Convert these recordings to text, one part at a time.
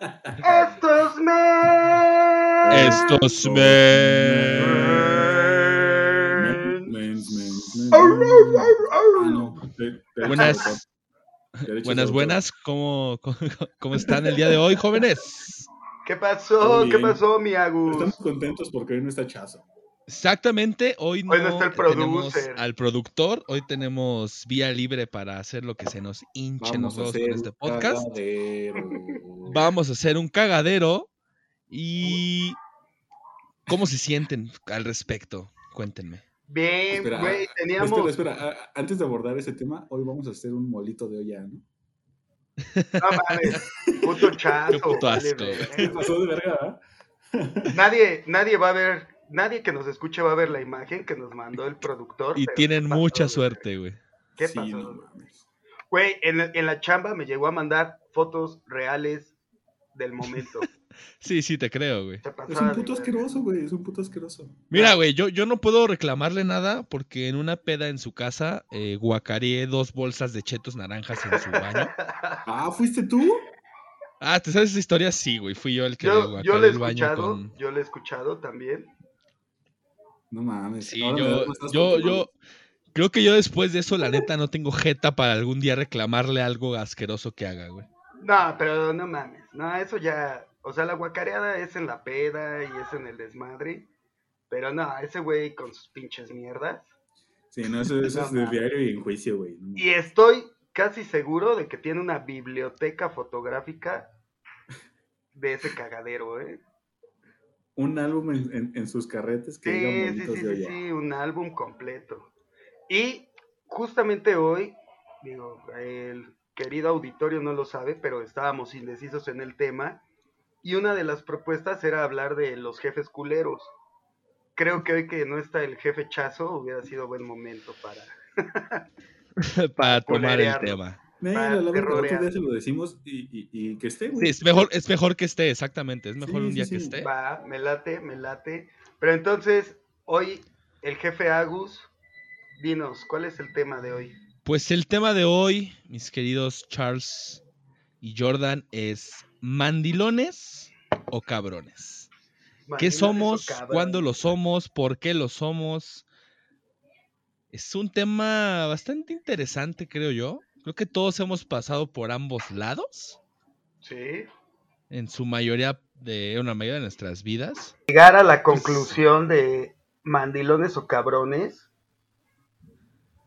Estos men. Estos men. Ah, no, de- derecho Buenas. Buenas, buenas. ¿Cómo, cómo, cómo están el día de hoy, jóvenes? ¿Qué pasó? ¿Qué pasó, mi Agus? Estamos contentos porque hoy no está Chazo. Exactamente, hoy no, Hoy no está el tenemos al productor, hoy tenemos vía libre para hacer lo que se nos hinche Vamos hacer con este podcast. cagadero. Vamos a hacer un cagadero y ¿cómo se sienten al respecto? Cuéntenme. Bien, Espera, güey, ah, teníamos. Espera, espera. ah, Antes de abordar ese tema, hoy vamos a hacer un molito de olla, ¿no? No mames, puto chazo. Qué puto asco, verga. ¿Qué pasó de verga? ah? Nadie, nadie va a ver, nadie que nos escuche va a ver la imagen que nos mandó el productor. Y tienen ¿qué pasó, mucha suerte, güey. ¿Qué Sí, pasó? no mames. Güey, en, la- en la chamba me llegó a mandar fotos reales del momento. Sí, sí, te creo, güey. Es un puto asqueroso, güey. Es un puto asqueroso. Mira, güey, yo, yo no puedo reclamarle nada porque en una peda en su casa eh, guacareé dos bolsas de chetos naranjas en su baño. Ah, ¿fuiste tú? Ah, ¿te sabes esa historia? Sí, güey, fui yo el que le Yo, yo guacareé lo he el baño escuchado, con... yo lo he escuchado también. No mames. Sí, yo, yo, yo, creo que yo después de eso, la neta, no tengo jeta para algún día reclamarle algo asqueroso que haga, güey. No, pero no mames. No, eso ya. O sea, la guacareada es en la peda y es en el desmadre. Pero no, ese güey con sus pinches mierdas. Sí, no, eso, eso es de diario y en juicio, güey. No. Y estoy casi seguro de que tiene una biblioteca fotográfica de ese cagadero, ¿eh? Un álbum en, en- en sus carretes que diga Sí, sí, sí, de sí, sí, un álbum completo. Y justamente hoy, digo, el querido auditorio no lo sabe, pero estábamos indecisos en el tema. Y una de las propuestas era hablar de los jefes culeros. Creo que hoy que no está el jefe Chazo, hubiera sido buen momento para. para tomar el tema. Mira, la verdad, otro terrorear. día se lo decimos y, y- y que esté, güey. Sí, es mejor, es mejor que esté, exactamente. Es mejor Sí, un día sí. que esté. Va, me late, me late. Pero entonces, hoy, el jefe Agus, dinos, ¿cuál es el tema de hoy? Pues el tema de hoy, mis queridos Charles y Jordan, es mandilones o cabrones. ¿Qué Mandilones somos? cabrones? ¿Cuándo lo somos? ¿Por qué lo somos? Es un tema bastante interesante, creo yo. Creo que todos hemos pasado por ambos lados, Sí. en su mayoría de una mayoría de nuestras vidas. llegar a la conclusión de mandilones o cabrones,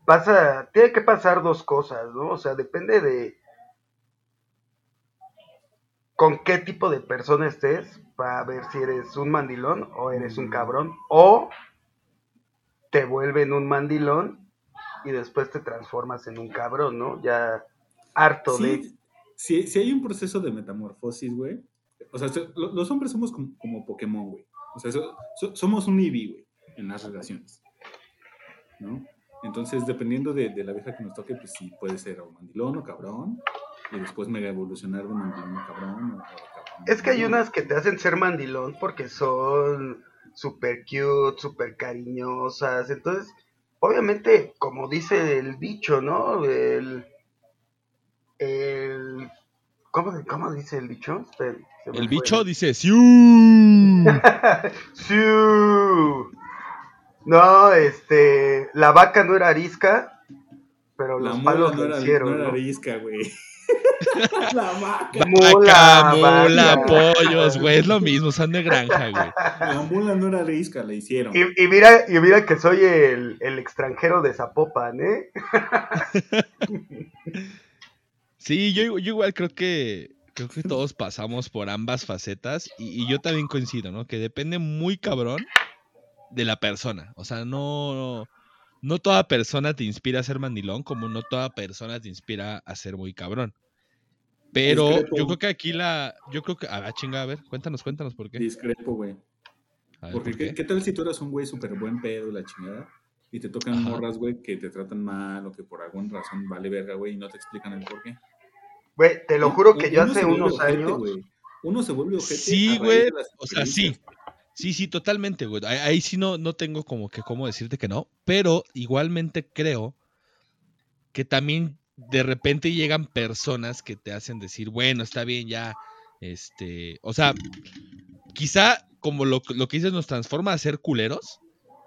pasa, tiene que pasar dos cosas, ¿no? O sea, depende de con qué tipo de persona estés para ver si eres un mandilón o eres un cabrón o te vuelven un mandilón y después te transformas en un cabrón, ¿no? Ya harto de Sí, sí, hay un proceso de metamorfosis, güey. O sea, los hombres somos como, como Pokémon, güey. O sea, so- so- somos un Eevee, güey, en las relaciones. ¿No? Entonces, dependiendo de, de la vieja que nos toque, pues sí, puede ser o mandilón o cabrón. Y después mega evolucionar de mandilón a cabrón. o- o cabrón Es que hay unas que te hacen ser mandilón porque son super cute, super cariñosas. Entonces, obviamente, como dice el dicho, ¿no? El. el ¿cómo, cómo dice el dicho? Se El fue. bicho dice, ¡Siu! ¡Siu! No, este. La vaca no era arisca, pero La los mula palos no lo era, hicieron. no era ¿no? arisca, güey. la vaca. Mula, Vaca, mula, vaca. pollos, güey, es lo mismo, son de granja, güey. La mula no era arisca, la hicieron. Y, y mira, y mira que soy el, el extranjero de Zapopan, ¿eh? Sí, yo, yo igual creo que creo que todos pasamos por ambas facetas y, y yo también coincido, ¿no? Que depende muy cabrón de la persona. O sea, no, no toda persona te inspira a ser mandilón, como no toda persona te inspira a ser muy cabrón. Pero Discrepo. yo creo que aquí la, yo creo que, a la chinga, a ver, cuéntanos, cuéntanos por qué. Discrepo, güey. Ver, Porque ¿por ¿qué, tal si tú eras un güey súper buen pedo la chingada? Y te tocan Ajá. morras, güey, que te tratan mal o que por alguna razón vale verga, güey, y no te explican el por qué. Güey, te lo juro que yo Uno hace se vuelve unos ojete, años. Uno se vuelve ojete. Sí, güey. O sea, sí. Sí, sí, totalmente, güey. Ahí, ahí sí no, no tengo como que cómo decirte que no, pero igualmente creo que también de repente llegan personas que te hacen decir, bueno, está bien, ya, Este, o sea, quizá como lo, lo que dices nos transforma a ser culeros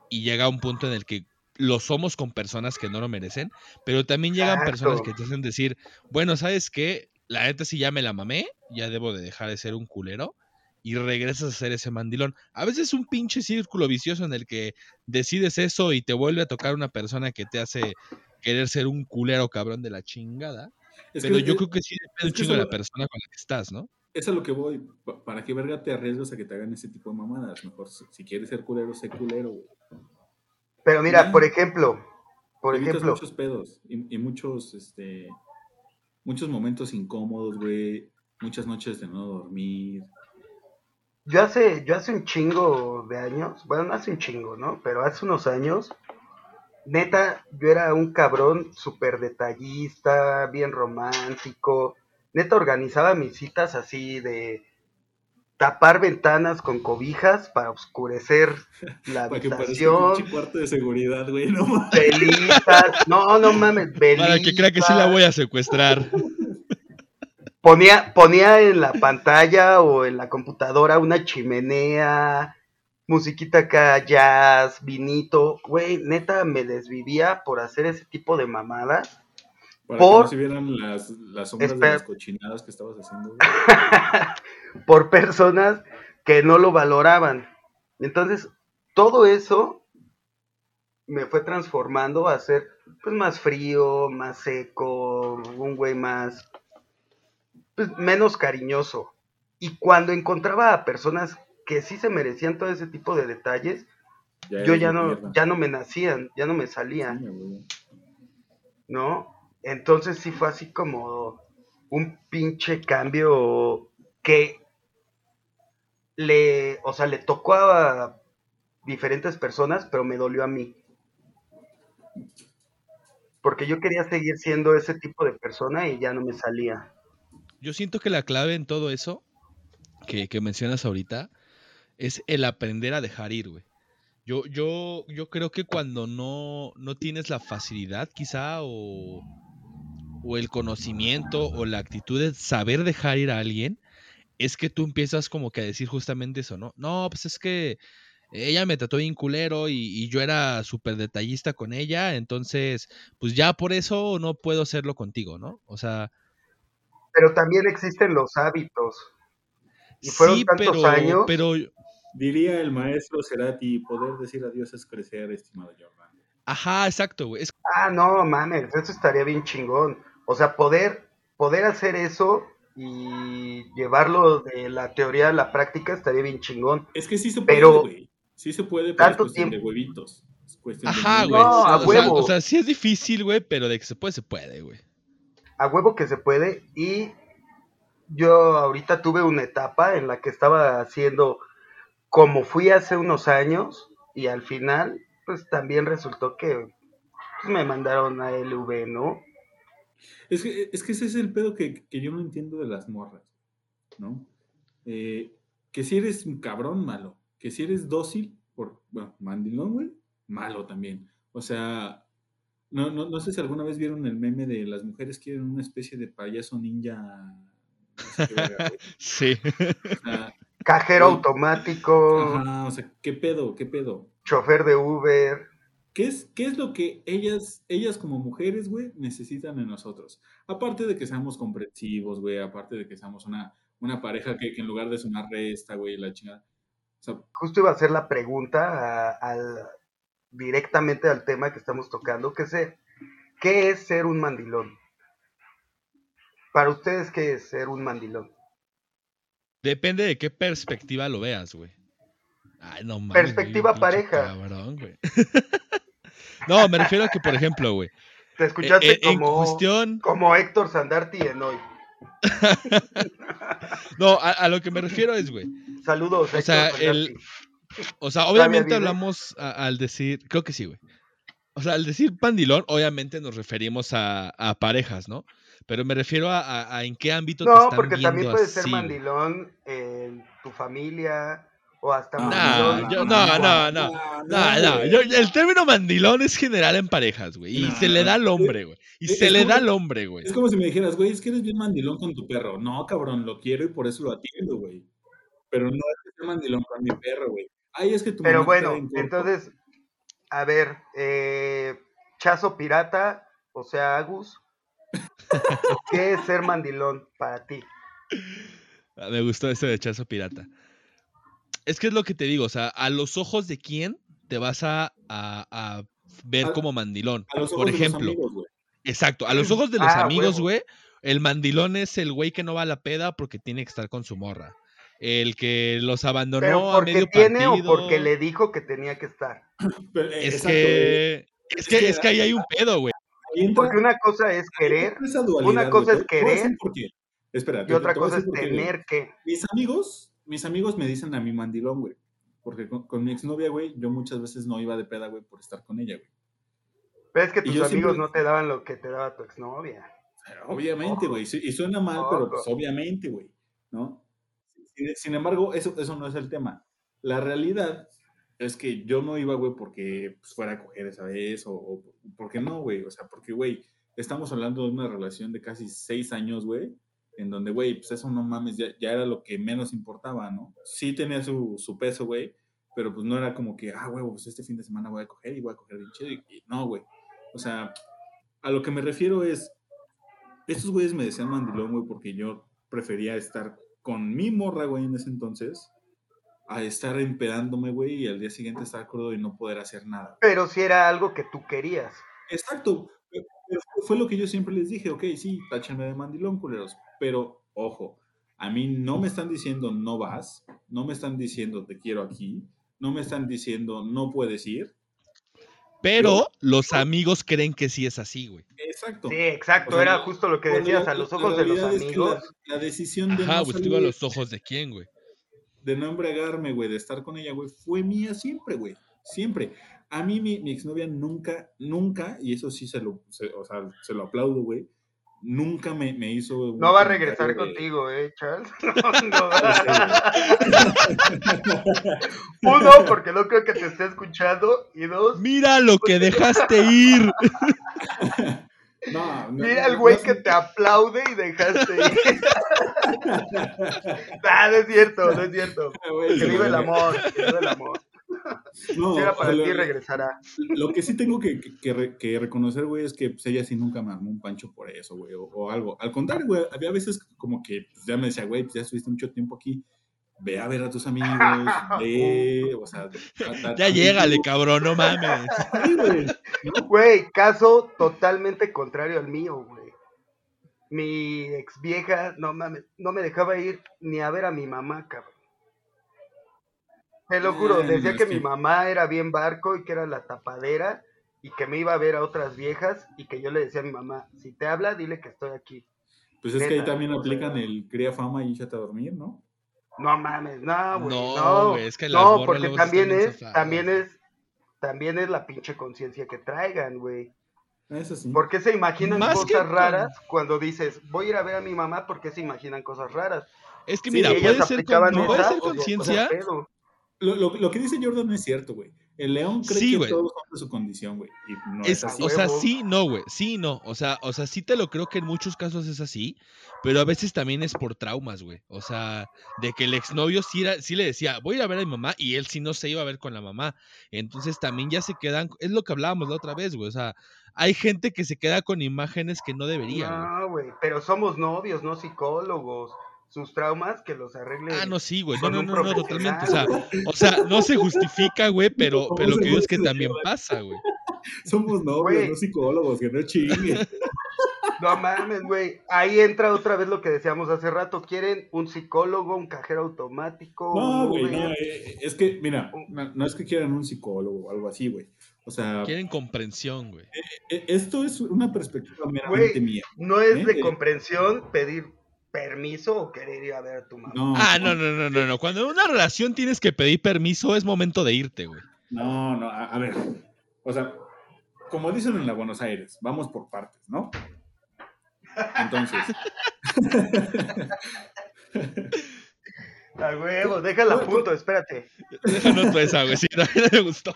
y llega a un punto en el que lo somos con personas que no lo merecen, pero también llegan personas que te hacen decir, bueno, ¿sabes qué? La neta sí ya me la mamé, ya debo de dejar de ser un culero y regresas a ser ese mandilón. A veces es un pinche círculo vicioso en el que decides eso y te vuelve a tocar una persona que te hace querer ser un culero cabrón de la chingada. pero yo creo que sí depende un chingo de la persona con la que estás, ¿no? Es a lo que voy. ¿Para qué verga te arriesgas a que te hagan ese tipo de mamadas? Mejor, si quieres ser culero, sé culero, güey. Pero mira, por ejemplo, por ejemplo. muchos pedos y, muchos, este, muchos momentos incómodos, güey. Muchas noches de no dormir. Yo hace, yo hace un chingo de años, bueno, no hace un chingo, ¿no? Pero hace unos años, neta, yo era un cabrón súper detallista, bien romántico. Neta, organizaba mis citas así de tapar ventanas con cobijas para oscurecer la habitación. un cuarto de seguridad, güey, no no, no mames, Para que crea que sí la voy a secuestrar. Ponía, ponía en la pantalla o en la computadora una chimenea, musiquita acá, jazz, vinito. Güey, neta me desvivía por hacer ese tipo de mamadas. Para por... que no se vieran las, las sombras de las cochinadas que estabas haciendo. por personas que no lo valoraban. Entonces, todo eso me fue transformando a ser pues, más frío, más seco, un güey más, pues, menos cariñoso. Y cuando encontraba a personas que sí se merecían todo ese tipo de detalles, yo ya no, ya no me nacían, ya no me salían. ¿No? Entonces sí fue así como un pinche cambio que le, o sea, le tocó a diferentes personas, pero me dolió a mí. Porque yo quería seguir siendo ese tipo de persona y ya no me salía. Yo siento que la clave en todo eso que, mencionas ahorita es el aprender a dejar ir, güey. Yo, yo, yo creo que cuando no, no tienes la facilidad, quizá, o, o el conocimiento, o la actitud de saber dejar ir a alguien, es que tú empiezas como que a decir justamente eso, ¿no? No, pues es que ella me trató bien culero y, yo era súper detallista con ella, entonces, pues ya por eso no puedo hacerlo contigo, ¿no? O sea... Pero también existen los hábitos. Y fueron sí, tantos pero, años. pero... Diría el maestro Cerati, poder decir adiós es crecer, estimado Jordan. Ajá, exacto, güey. Ah, no, mames, eso estaría bien chingón. O sea, poder, poder hacer eso y llevarlo de la teoría a la práctica estaría bien chingón. Es que sí se puede, güey. Sí se puede, pero tanto es cuestión tiempo. de huevitos. Ajá, güey. No, a huevo. o sea, sí es difícil, güey, pero de que se puede, se puede, güey. A huevo que se puede. Y yo ahorita tuve una etapa en la que estaba haciendo como fui hace unos años y al final, pues también resultó que pues, me mandaron a LV, ¿no? Es que, es que ese es el pedo que, yo no entiendo de las morras, ¿no? Eh, que si eres un cabrón, malo. Que si eres dócil, por, bueno, mandilón, güey, malo también. O sea, no, no, no sé si alguna vez vieron el meme de las mujeres quieren una especie de payaso ninja. sí. Cajero automático. Ajá, o sea, ¿qué pedo? ¿Qué pedo? Chofer de Uber. ¿Qué es, ¿Qué es lo que ellas, ellas como mujeres, güey, necesitan en nosotros? Aparte de que seamos comprensivos, güey, aparte de que seamos una, una pareja que, en lugar de sumar resta, güey, la chingada. Justo iba a hacer la pregunta al, directamente al tema que estamos tocando, que es, ¿qué es ser un mandilón? Para ustedes, ¿qué es ser un mandilón? Depende de qué perspectiva lo veas, güey. Ay, no mames. Perspectiva pareja. Cabrón, güey. No, me refiero a que, por ejemplo, güey. Te escuchaste eh, eh, como, como Héctor Sandarti en hoy. no, a, lo que me refiero es, güey. Saludos. O sea, el, o sea, obviamente hablamos al decir, creo que sí, güey. O sea, al decir pandilón, obviamente nos referimos a, parejas, ¿no? Pero me refiero a, en qué ámbito no, te están porque también puede ser mandilón en tu familia, o hasta No, mandilón. No, yo- no, no, no. No, no, güey. yo- el término mandilón es general en parejas, güey. Y No, se le da al hombre, güey. Y Es- se es le como- da al hombre, güey. Es como si me dijeras, güey, es que eres bien mandilón con tu perro. No, cabrón, lo quiero y por eso lo atiendo, güey. Pero no es que sea mandilón con mi perro, güey. Ay, es que tu Pero bueno, entonces, a ver, eh, Chazo Pirata, o sea, Agus, ¿qué es ser mandilón para ti? Ah, Me gustó ese de Chazo Pirata. Es que es lo que te digo, o sea, a los ojos de quién te vas a, a- a ver A- como mandilón. A los ojos Por de los ejemplo, amigos, exacto, a los ojos de los Ah, amigos, güey, el mandilón es el güey que no va a la peda porque tiene que estar con su morra. El que los abandonó ¿Pero a porque medio tiene partido. o porque le dijo que tenía que estar? Eh, Es exacto, que, es Es que, que- es que ahí hay un pedo, güey. Porque una cosa es querer una cosa es querer. Espera, y otra cosa es tener que. Mis amigos, mis amigos me dicen a mi mandilón, güey. Porque con, con mi exnovia, güey, yo muchas veces no iba de peda, güey, por estar con ella, güey. Pero es que tus amigos siempre- no te daban lo que te daba tu exnovia. Obviamente, güey. Y suena mal, pero pues obviamente, güey. ¿No? Sin, sin embargo, eso, eso no es el tema. La realidad es que yo no iba, güey, porque pues, fuera a coger esa vez o, porque no, güey. O sea, porque, güey, estamos hablando de una relación de casi seis años, güey, en donde, güey, pues eso no mames, ya, ya era lo que menos importaba, ¿no? Sí tenía su, su peso, güey, pero pues no era como que, ah, güey, pues este fin de semana voy a coger y voy a coger bien chido. Y, y no, güey. O sea, a lo que me refiero es, estos güeyes me decían mandilón, güey, porque yo prefería estar con mi morra, güey, en ese entonces, a estar empedándome, güey, y al día siguiente estar crudo y no poder hacer nada. Pero si era algo que tú querías. Exacto. Pero fue- lo que yo siempre les dije, ok, sí, táchenme de mandilón, culeros. Pero, ojo, a mí no me están diciendo no vas, no me están diciendo te quiero aquí, no me están diciendo no puedes ir. Pero los amigos creen que sí es así, güey. Exacto. Sí, exacto, O sea, era justo lo que la decías, a los la ojos de los realidad es que amigos. La, la decisión de Ajá, no pues digo a los ojos de quién, güey. De no embriagarme, güey, de estar con ella, güey, fue mía siempre, güey. Siempre. A mí mi, mi exnovia nunca, nunca, y eso sí se lo, se- o sea, se lo aplaudo, güey, nunca me, me hizo... No va a regresar de- contigo, ¿eh, Charles? No, no. Uno, porque no creo que te esté escuchando. Y dos, Mira lo que dejaste ir. No, no, mira el güey no, que te aplaude y dejaste ir. Ah, no es cierto, no es cierto. güey, Que vive el amor, que vive el amor. No, Si era o para sea, ti, regresará. Lo que sí tengo que, que- que re- que reconocer, güey, es que pues, ella sí nunca me armó un pancho por eso, güey, o, o algo. Al contrario, güey, había veces como que pues, ya me decía, güey, pues ya estuviste mucho tiempo aquí, ve a ver a tus amigos, ve, o sea... Ya llégale, cabrón, no mames. Güey. Caso totalmente contrario al mío, güey. Mi ex vieja, no mames, no me dejaba ir ni a ver a mi mamá, cabrón. Te lo juro, decía que que- mi mamá era bien barco y que era la tapadera y que me iba a ver a otras viejas y que yo le decía a mi mamá, si te habla, dile que estoy aquí. Pues es que ahí también aplican el cría fama y échate a dormir, ¿no? No mames, no, güey, No, no. es que las no, porque luego sí también es, también es, también es la pinche conciencia que traigan, güey. Eso sí. ¿Por qué se imaginan Más que cosas con- raras cuando dices, voy a ir a ver a mi mamá? ¿Por qué se imaginan cosas raras? Es que Sí, mira, Si puede ser, con- puede esa, ser conciencia. Lo, lo- lo que dice Jordan es cierto, güey. El león cree Sí, que güey. todos son de su condición, güey. No es, Es, así. o sea, sí, no, güey. Sí, no. O sea, o sea, sí te lo creo que en muchos casos es así, pero a veces también es por traumas, güey. O sea, de que el exnovio sí, era, sí le decía, voy a ir a ver a mi mamá, y él sí no se iba a ver con la mamá. Entonces también ya se quedan, es lo que hablábamos la otra vez, güey. O sea, hay gente que se queda con imágenes que no debería. No, güey, pero somos novios, no psicólogos. Sus traumas que los arreglen. Ah, no, sí, güey. No, no, no, no, totalmente. O sea, o sea, no se justifica, güey, pero, ¿Cómo pero lo que digo es que también pasa, güey. Somos novios, Güey. no psicólogos, que no chinguen. No mames, güey. Ahí entra otra vez lo que decíamos hace rato. ¿Quieren un psicólogo, un cajero automático? No, güey, no, eh, es que, mira, no, es que quieran un psicólogo o algo así, güey. O sea, Quieren comprensión, güey. eh, esto es una perspectiva meramente mía. No es ¿Eh? de comprensión pedir permiso o querer ir a ver a tu mamá. No, Ah, no, no, no, no, no. Cuando en una relación tienes que pedir permiso, es momento de irte, güey. No, no, a, a ver. O sea, como dicen en la Buenos Aires, vamos por partes, ¿no? Entonces. A huevo, déjala a punto, espérate. Déjanos tu esa, güey. Sí, también me gustó.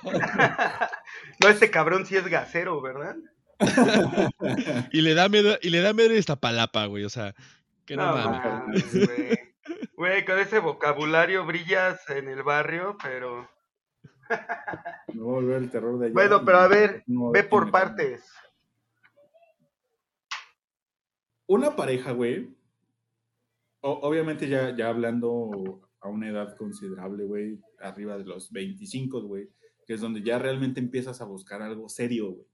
No, este cabrón sí es gasero, ¿verdad? Y le da miedo, y le da miedo esta palapa, güey. O sea, que no, No mames. güey. Güey, con ese vocabulario brillas en el barrio, pero... A volver el terror de allá. Bueno, pero a ver, no ve por partes. Una pareja, güey. obviamente ya, ya hablando a una edad considerable, güey, arriba de los 25, güey, que es donde ya realmente empiezas a buscar algo serio, güey.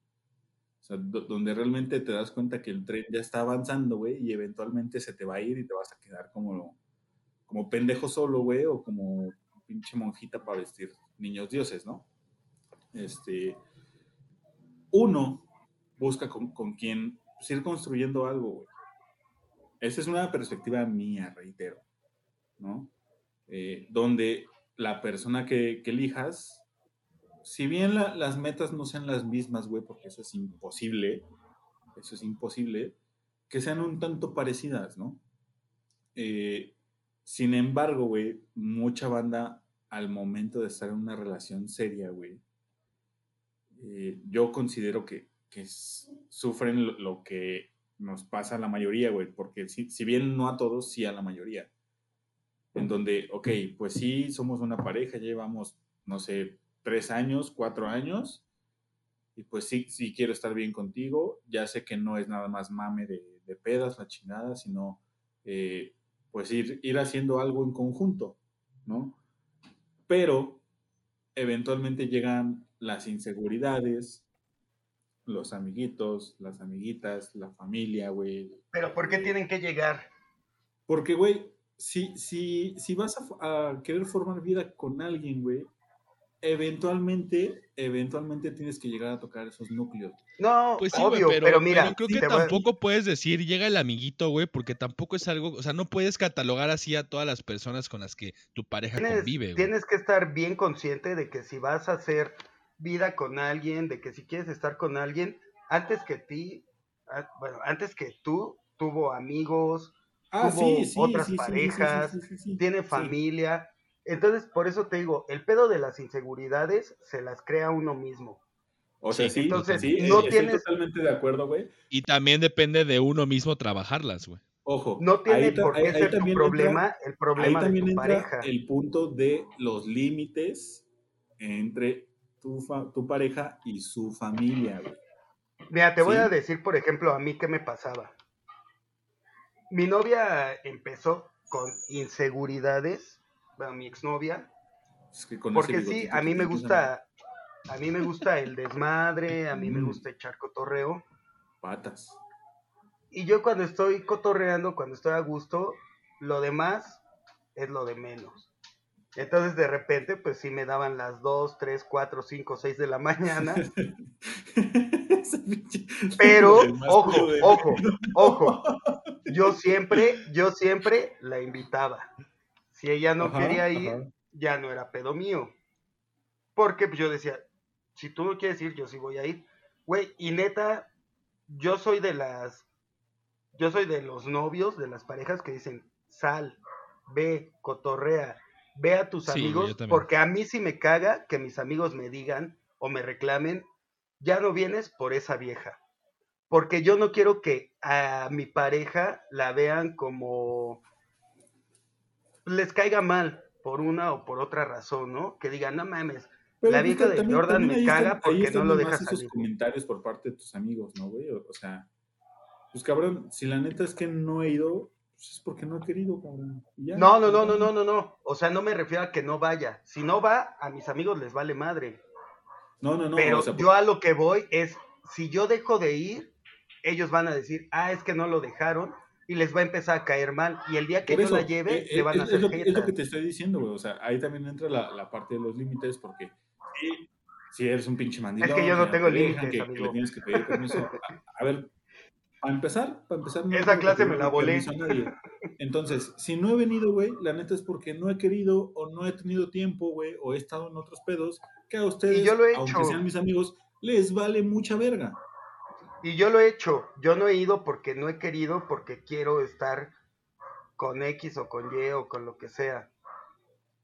Donde realmente te das cuenta que el tren ya está avanzando, güey, y eventualmente se te va a ir y te vas a quedar como, como pendejo solo, güey, o como pinche monjita para vestir niños dioses, ¿no? Este, uno busca con, con quién pues, ir construyendo algo, güey. Esa es una perspectiva mía, reitero, ¿no? Eh, donde la persona que, que elijas, si bien la- las metas no sean las mismas, güey, porque eso es imposible, eso es imposible, que sean un tanto parecidas, ¿no? Eh, sin embargo, güey, mucha banda al momento de estar en una relación seria, güey, eh, yo considero que, que sufren lo, lo que nos pasa a la mayoría, güey, porque si, si bien no a todos, sí a la mayoría. En donde, ok, pues sí, somos una pareja, llevamos, no sé, tres años, cuatro años, y pues sí, sí quiero estar bien contigo, ya sé que no es nada más mame de, de pedas, la chingada, sino eh, pues ir, ir haciendo algo en conjunto, ¿no? Pero eventualmente llegan las inseguridades, los amiguitos, las amiguitas, la familia, güey. Pero ¿por qué tienen que llegar? Porque, güey, si, si, si vas a, a querer formar vida con alguien, güey, eventualmente, eventualmente tienes que llegar a tocar esos núcleos. No, Pues sí, obvio, pero, pero, mira, pero creo sí que a- tampoco puedes decir llega el amiguito, güey, porque tampoco es algo, o sea, no puedes catalogar así a todas las personas con las que tu pareja tienes, convive, tienes que estar bien consciente de que si vas a hacer vida con alguien, de que si quieres estar con alguien, antes que ti, ah, bueno, antes que tú, tuvo amigos, Ah, Tuvo sí, sí, otras sí, sí, sí, sí, parejas, sí, sí, sí. tiene Sí. familia. Entonces, por eso te digo, el pedo de las inseguridades se las crea uno mismo. O sea, Sí, sí, entonces, sí, no estoy tienes- totalmente de acuerdo, güey. Y también depende de uno mismo trabajarlas, güey. Ojo. No tiene ahí por qué ahí ser tu problema entra- el problema ahí de tu entra pareja. el punto de los límites entre tu, fa- tu pareja y su familia, güey. Mira, te voy a decir, por ejemplo, a mí qué me pasaba. Mi novia empezó con inseguridades, bueno, mi exnovia, Es que con porque sí, a mí me gusta, a mí me gusta el desmadre, a mí me Mm. gusta echar cotorreo. a Patas. Y yo cuando estoy cotorreando, cuando estoy a gusto, lo demás es lo de menos. Entonces de repente, pues sí me daban las 2, 3, 4, 5, 6 de la mañana. Pero, ojo, ojo, ojo. Yo siempre, yo siempre la invitaba. Si ella no Ajá, quería ir, ajá. ya no era pedo mío. Porque pues, yo decía, si tú no quieres ir, yo sí voy a ir. Güey, y neta, yo soy de las, yo soy de los novios, de las parejas que dicen, sal, ve, cotorrea, ve a tus Sí, amigos, porque a mí sí me caga que mis amigos me digan o me reclamen, ya no vienes por esa vieja. Porque yo no quiero que a mi pareja la vean como les caiga mal por una o por otra razón, ¿no? Que digan, no mames, Pero La pues, vieja de también- Jordan también me caga están- porque no lo de deja más esos salir. comentarios por parte de tus amigos, ¿no, güey? O, o sea, pues cabrón, si la neta es que no he ido, pues es porque no he querido, cabrón. Ya, No, no, no, no, no, no, no. O sea, no me refiero a que no vaya. Si no va, a mis amigos les vale madre. No, no, no. Pero o sea, yo a lo que voy es, si yo dejo de ir, ellos van a decir, ah, es que no lo dejaron y les va a empezar a caer mal. Y el día que yo eso, la lleve, eh, le van a hacer es lo, es lo que te estoy diciendo, güey. O sea, ahí también entra la, la parte de los límites, porque si eres un pinche mandilón. Es que yo no tengo límites, que, le tienes que pedir permiso. A, a ver, para empezar, para empezar. no Esa clase me la volé. a. Entonces, si no he venido, güey, la neta es porque no he querido o no he tenido tiempo, güey, o he estado en otros pedos, que a ustedes, yo lo he aunque hecho. sean mis amigos, les vale mucha verga. Y yo lo he hecho. Yo no he ido porque no he querido, porque quiero estar con X o con Y o con lo que sea.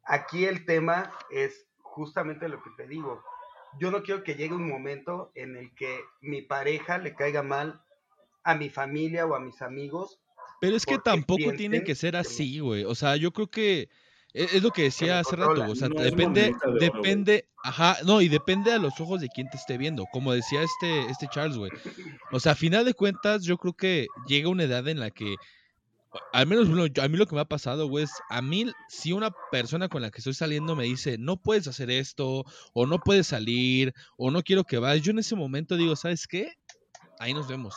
aquí el tema es justamente lo que te digo. Yo no quiero que llegue un momento en el que mi pareja le caiga mal a mi familia o a mis amigos. Pero es que tampoco tiene que ser así, güey. O sea, yo creo que es lo que decía hace rato, o sea, No depende, de oro, depende, ajá, no, y depende a los ojos de quien te esté viendo, como decía este, este Charles, güey. O sea, a final de cuentas, yo creo que llega una edad en la que, al menos a mí lo que me ha pasado, güey, es a mí, si una persona con la que estoy saliendo me dice, no puedes hacer esto, o no puedes salir, o no quiero que vayas, yo en ese momento digo, ¿sabes qué? Ahí nos vemos.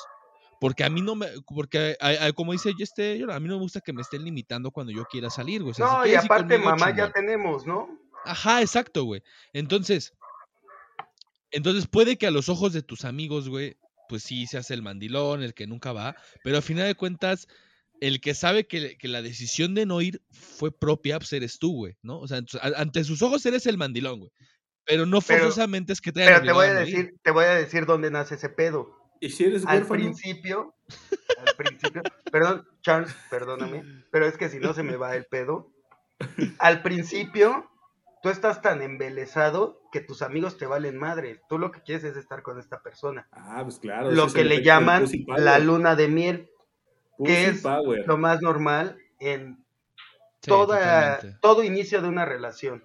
Porque a mí no me, porque a- a- como dice este, yo- a mí no me gusta que me estén limitando cuando yo quiera salir, güey. O sea, si No, y aparte, mamá, ya tenemos, ¿no? Ajá, exacto, güey. Entonces, entonces puede que a los ojos de tus amigos, güey, pues sí se hace el mandilón, el que nunca va, pero a final de cuentas, el que sabe que, que la decisión de no ir fue propia, pues eres tú, güey, ¿no? O sea, ante sus ojos eres el mandilón, güey. Pero no Pero- forzosamente es que te hayan Pero te voy a no te voy a decir dónde nace ese pedo. Y si eres Al huérfano, principio, al principio, perdón, Charles, perdóname, pero es que si no se me va el pedo. Al principio, tú estás tan embelesado que tus amigos te valen madre. Tú lo que quieres es estar con esta persona. ah, pues claro. Lo que le llaman la luna de miel, Pussy que es power. lo más normal en Sí, toda, totalmente. todo inicio de una relación.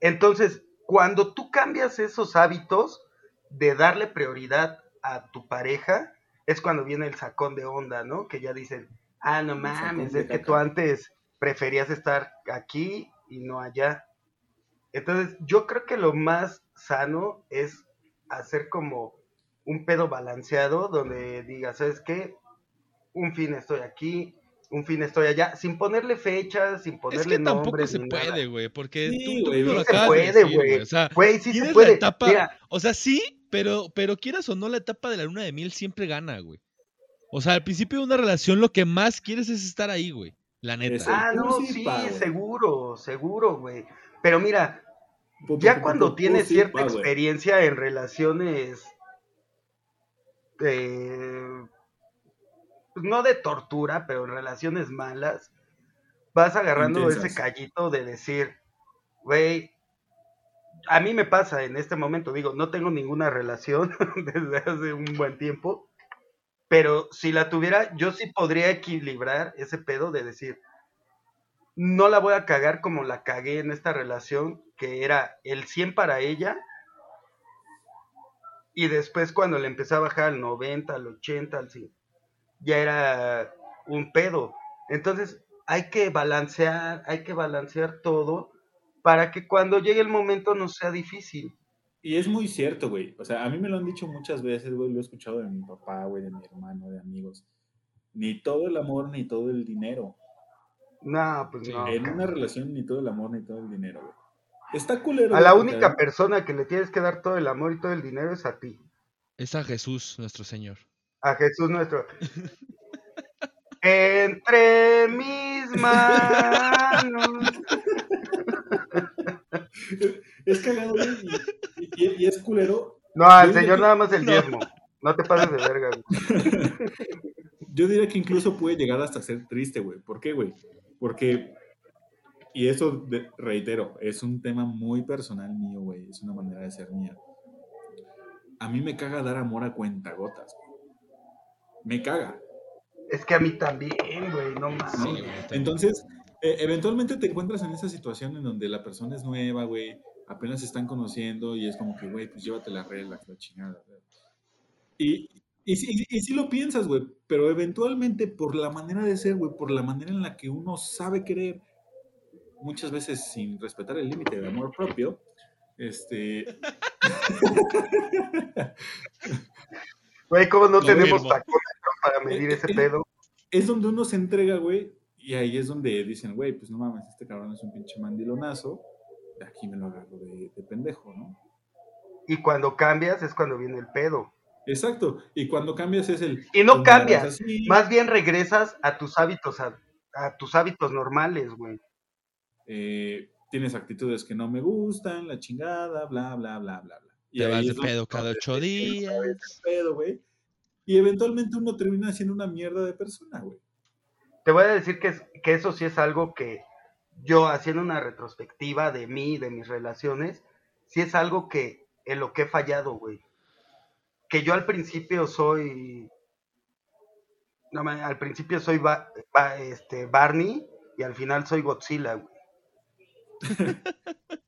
Entonces, cuando tú cambias esos hábitos de darle prioridad a tu pareja, es cuando viene el sacón de onda, ¿no? Que ya dicen, ah, no mames, es que tú antes preferías estar aquí y no allá. Entonces, yo creo que lo más sano es hacer como un pedo balanceado donde digas, ¿sabes qué? Un fin estoy aquí, un fin estoy allá, sin ponerle fechas, sin Es ponerle que tampoco nombres se ni nada. puede, güey, porque Sí, tú, tú sí lo se acabas de puede, decir, güey. O sea, Güey, sí se puede. la etapa, Mira, o sea, sí, pero, pero quieras o no, la etapa de la luna de miel siempre gana, güey. O sea, al principio de una relación lo que más quieres es estar ahí, güey. La neta. Ah, no, Pussy sí, seguro, seguro, güey. Pero mira, ya cuando tienes cierta experiencia en relaciones eh, pues no de tortura, pero en relaciones malas, vas agarrando ese callito de decir, güey, a mí me pasa en este momento, digo, no tengo ninguna relación desde hace un buen tiempo, pero si la tuviera, yo sí podría equilibrar ese pedo de decir, no la voy a cagar como la cagué en esta relación, que era el 100 para ella, y después cuando le empecé a bajar al 90, al 80, al 100, ya era un pedo. Entonces hay que balancear, hay que balancear todo para que cuando llegue el momento no sea difícil. Y es muy cierto, güey. O sea, a mí me lo han dicho muchas veces, güey. Lo he escuchado de mi papá, güey, de mi hermano, de amigos. Ni todo el amor, ni todo el dinero. No, pues no. en una relación, ni todo el amor, ni todo el dinero, güey. Está culero. A la única además- persona que le tienes que dar todo el amor y todo el dinero es a ti. Es a Jesús, nuestro Señor. A Jesús nuestro. Entre mis manos. Es cagado, güey. Y, y- y es culero. No, al Yo Señor que- nada más el diezmo. No te pases de verga, güey. Yo diría que incluso puede llegar hasta ser triste, güey. ¿Por qué, güey? Porque, y eso reitero, es un tema muy personal mío, güey. Es una manera de ser mía. A mí me caga dar amor a cuentagotas, güey. Me caga. Es que a mí también, güey, no mames. Sí, güey, también. Entonces, eh, eventualmente te encuentras en esa situación en donde la persona es nueva, güey. Apenas se están conociendo y es como que, güey, pues llévate la relax, la chingada. güey. Y, y, sí- y sí lo piensas, güey, pero eventualmente por la manera de ser, güey, por la manera en la que uno sabe querer, muchas veces sin respetar el límite de amor propio, este... Güey, ¿cómo no tenemos tacómetro para medir ese Eh, pedo? es donde uno se entrega, güey, y ahí es donde dicen, güey, pues no mames, este cabrón es un pinche mandilonazo, de aquí me lo agarro de, de pendejo, ¿no? Y cuando cambias es cuando viene el pedo. Exacto, y cuando cambias es el... Y no cambias, así, Más bien regresas a tus hábitos, a, a tus hábitos normales, güey. eh, tienes actitudes que no me gustan, la chingada, bla, bla, bla, bla, bla. Y Te vas de pedo cada ocho te días. de pedo, güey. Y eventualmente uno termina siendo una mierda de persona, güey. Te voy a decir que, que eso sí es algo que yo haciendo una retrospectiva de mí, de mis relaciones, sí es algo que en lo que he fallado, güey. Que yo al principio soy. No, al principio soy este, Barney y al final soy Godzilla, güey.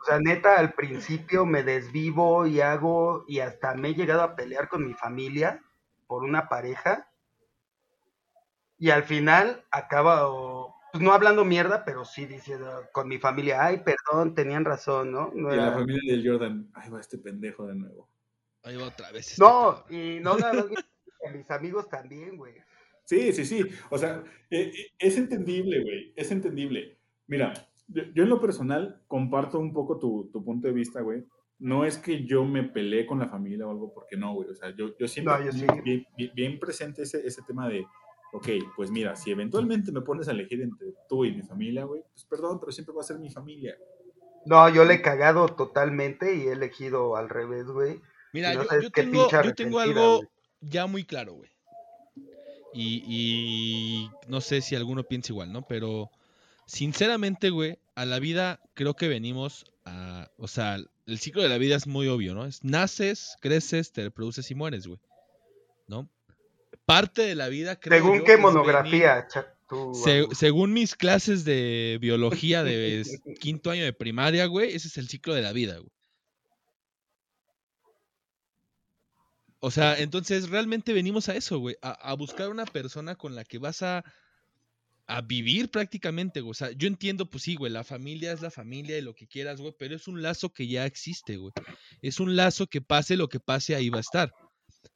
o sea, neta, al principio me desvivo y hago, y hasta me he llegado a pelear con mi familia por una pareja. Y al final acaba, pues no hablando mierda, pero sí diciendo con mi familia, ay, perdón, tenían razón, ¿no? y la familia del Jordan, ay, va este pendejo de nuevo. Ahí va otra vez. Este no, y no nada más mis amigos también, güey. Sí, sí, sí. O sea, eh, eh, es entendible, güey. Es entendible. Mira, yo, en lo personal comparto un poco tu, punto de vista, güey. No es que yo me peleé con la familia o algo, porque no, güey. O sea, yo, yo siempre bien, bien, presente ese, ese tema de, ok, pues mira, si eventualmente me pones a elegir entre tú y mi familia, güey, pues perdón, pero siempre va a ser mi familia. No, yo le he cagado totalmente y he elegido al revés, güey. Mira, yo, tengo, yo tengo algo ya muy claro, güey. Y, y no sé si alguno piensa igual, ¿no? Pero sinceramente, güey, a la vida creo que venimos a. O sea, el ciclo de la vida es muy obvio, ¿no? Es naces, creces, te reproduces y mueres, güey. ¿No? Parte de la vida creo Según qué monografía, según mis clases de biología de quinto año de primaria, güey, ese es el ciclo de la vida, güey. O sea, entonces realmente venimos a eso, güey, a, buscar una persona con la que vas a, a vivir prácticamente, güey. O sea, yo entiendo, pues sí, güey, la familia es la familia y lo que quieras, güey, pero es un lazo que ya existe, güey. Es un lazo que pase lo que pase, ahí va a estar.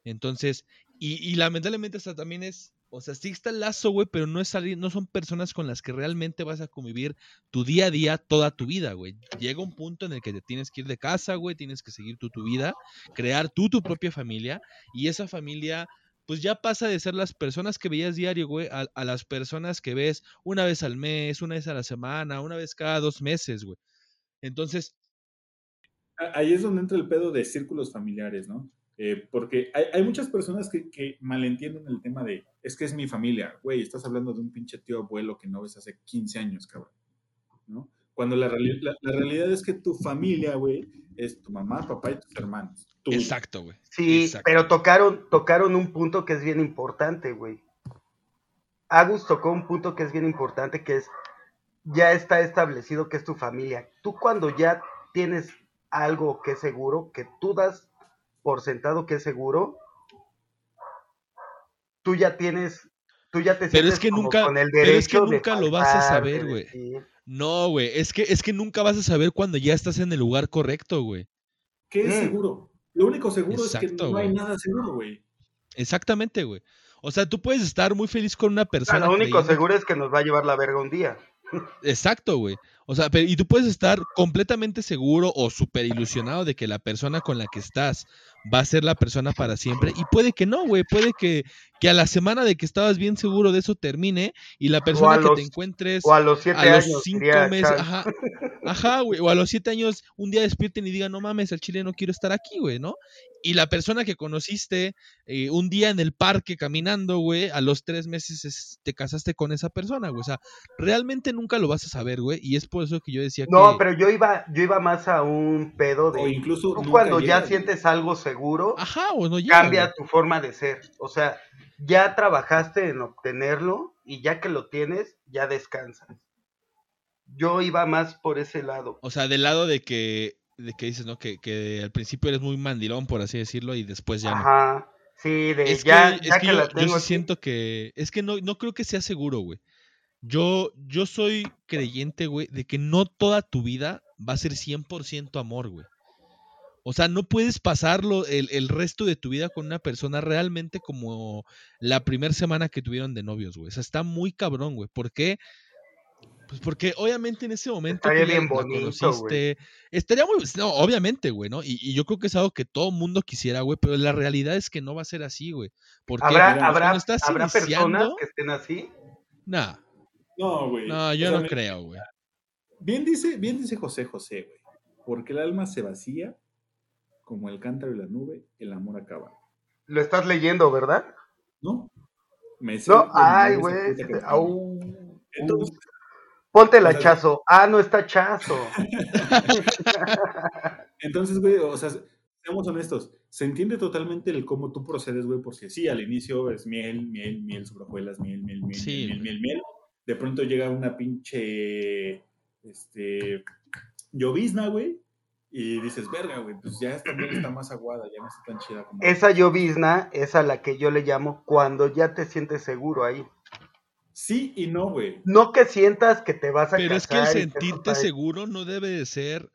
Entonces, y, lamentablemente hasta también es o sea, sí está el lazo, güey, pero no, es salir, no son personas con las que realmente vas a convivir tu día a día toda tu vida, güey. Llega un punto en el que te tienes que ir de casa, güey, tienes que seguir tú tu vida, crear tú tu propia familia y esa familia pues ya pasa de ser las personas que veías diario, güey, a, las personas que ves una vez al mes, una vez a la semana, una vez cada dos meses, güey. Entonces... Ahí es donde entra el pedo de círculos familiares, ¿no? Eh, porque hay, muchas personas que, malentienden el tema de, es que es mi familia, güey, estás hablando de un pinche tío abuelo que no ves hace 15 años, cabrón, ¿no? Cuando la, realidad es que tu familia, güey, es tu mamá, papá y tus hermanos. Exacto, güey. Sí, pero tocaron, tocaron un punto que es bien importante, güey. Agus tocó un punto que es bien importante, que es, ya está establecido que es tu familia. Tú cuando ya tienes algo que es seguro, que tú das por sentado que es seguro, tú ya tienes, tú ya te pero es que nunca, con el derecho pero es que nunca lo vas a saber, güey. No, güey, es que, es que nunca vas a saber cuando ya estás en el lugar correcto, güey. ¿Qué es mm. seguro? Lo único seguro es que no hay nada seguro, güey. Exactamente, güey. O sea, tú puedes estar muy feliz con una persona. lo único seguro es que nos va a llevar la verga un día. Exacto, güey. O sea, y tú puedes estar completamente seguro o súper ilusionado de que la persona con la que estás va a ser la persona para siempre. Y puede que no, güey. Puede que, que a la semana de que estabas bien seguro de eso termine y la persona que te encuentres o a los siete a los cinco meses, ajá, ajá, güey, o a los siete años un día despierten y digan, no mames, el chile no quiero estar aquí, güey, ¿no? Y la persona que conociste eh, un día en el parque caminando, güey, a los tres meses te casaste con esa persona, güey. O sea, realmente nunca lo vas a saber, güey. Y es por eso que yo decía no, pero yo iba, yo iba más a un pedo de. O incluso. cuando ya sientes algo seguro, Ajá, o no cambia tu forma de ser. O sea, ya trabajaste en obtenerlo y ya que lo tienes, ya descansas. Yo iba más por ese lado. O sea, del lado de que de que dices, ¿no? Que, que al principio eres muy mandilón, por así decirlo, y después ya Ajá. Sí, de ya, que, ya que, yo, yo siento que. Es que no, no creo que sea seguro, güey. Yo, yo soy creyente, güey, de que no toda tu vida va a ser 100% amor, güey. O sea, no puedes pasarlo el, el, resto de tu vida con una persona realmente como la primera semana que tuvieron de novios, güey. O sea, está muy cabrón, güey. ¿Por qué? Pues porque obviamente en ese momento estaría bien bonito, conociste, estaría muy, no, obviamente, güey, ¿no? Y, yo creo que es algo que todo mundo quisiera, güey, pero la realidad es que no va a ser así, güey. Porque ¿Habrá, habrá, ¿habrá personas que estén así? Nah. No, güey. No, yo no creo, güey. Bien dice, bien dice José José, güey. Porque el alma se vacía como el cántaro y la nube, el amor acaba. Lo estás leyendo, ¿verdad? No. Me no, ay, güey. Entonces, Ponte la O sea, chazo. Ah, no está chazo. Entonces, güey, o sea, seamos honestos, se entiende totalmente el cómo tú procedes, güey, porque sí, al inicio es miel, miel, miel sobre hojuelas, miel, miel, miel, Sí, miel, güey. miel, miel. De pronto llega una pinche, este, llovizna, güey, y dices, verga, güey, pues ya esta está más aguada, ya no está tan chida como... Esa llovizna es a la que yo le llamo cuando ya te sientes seguro ahí. Sí y no, güey. No que sientas que te vas a Pero es que el sentirte seguro no debe de ser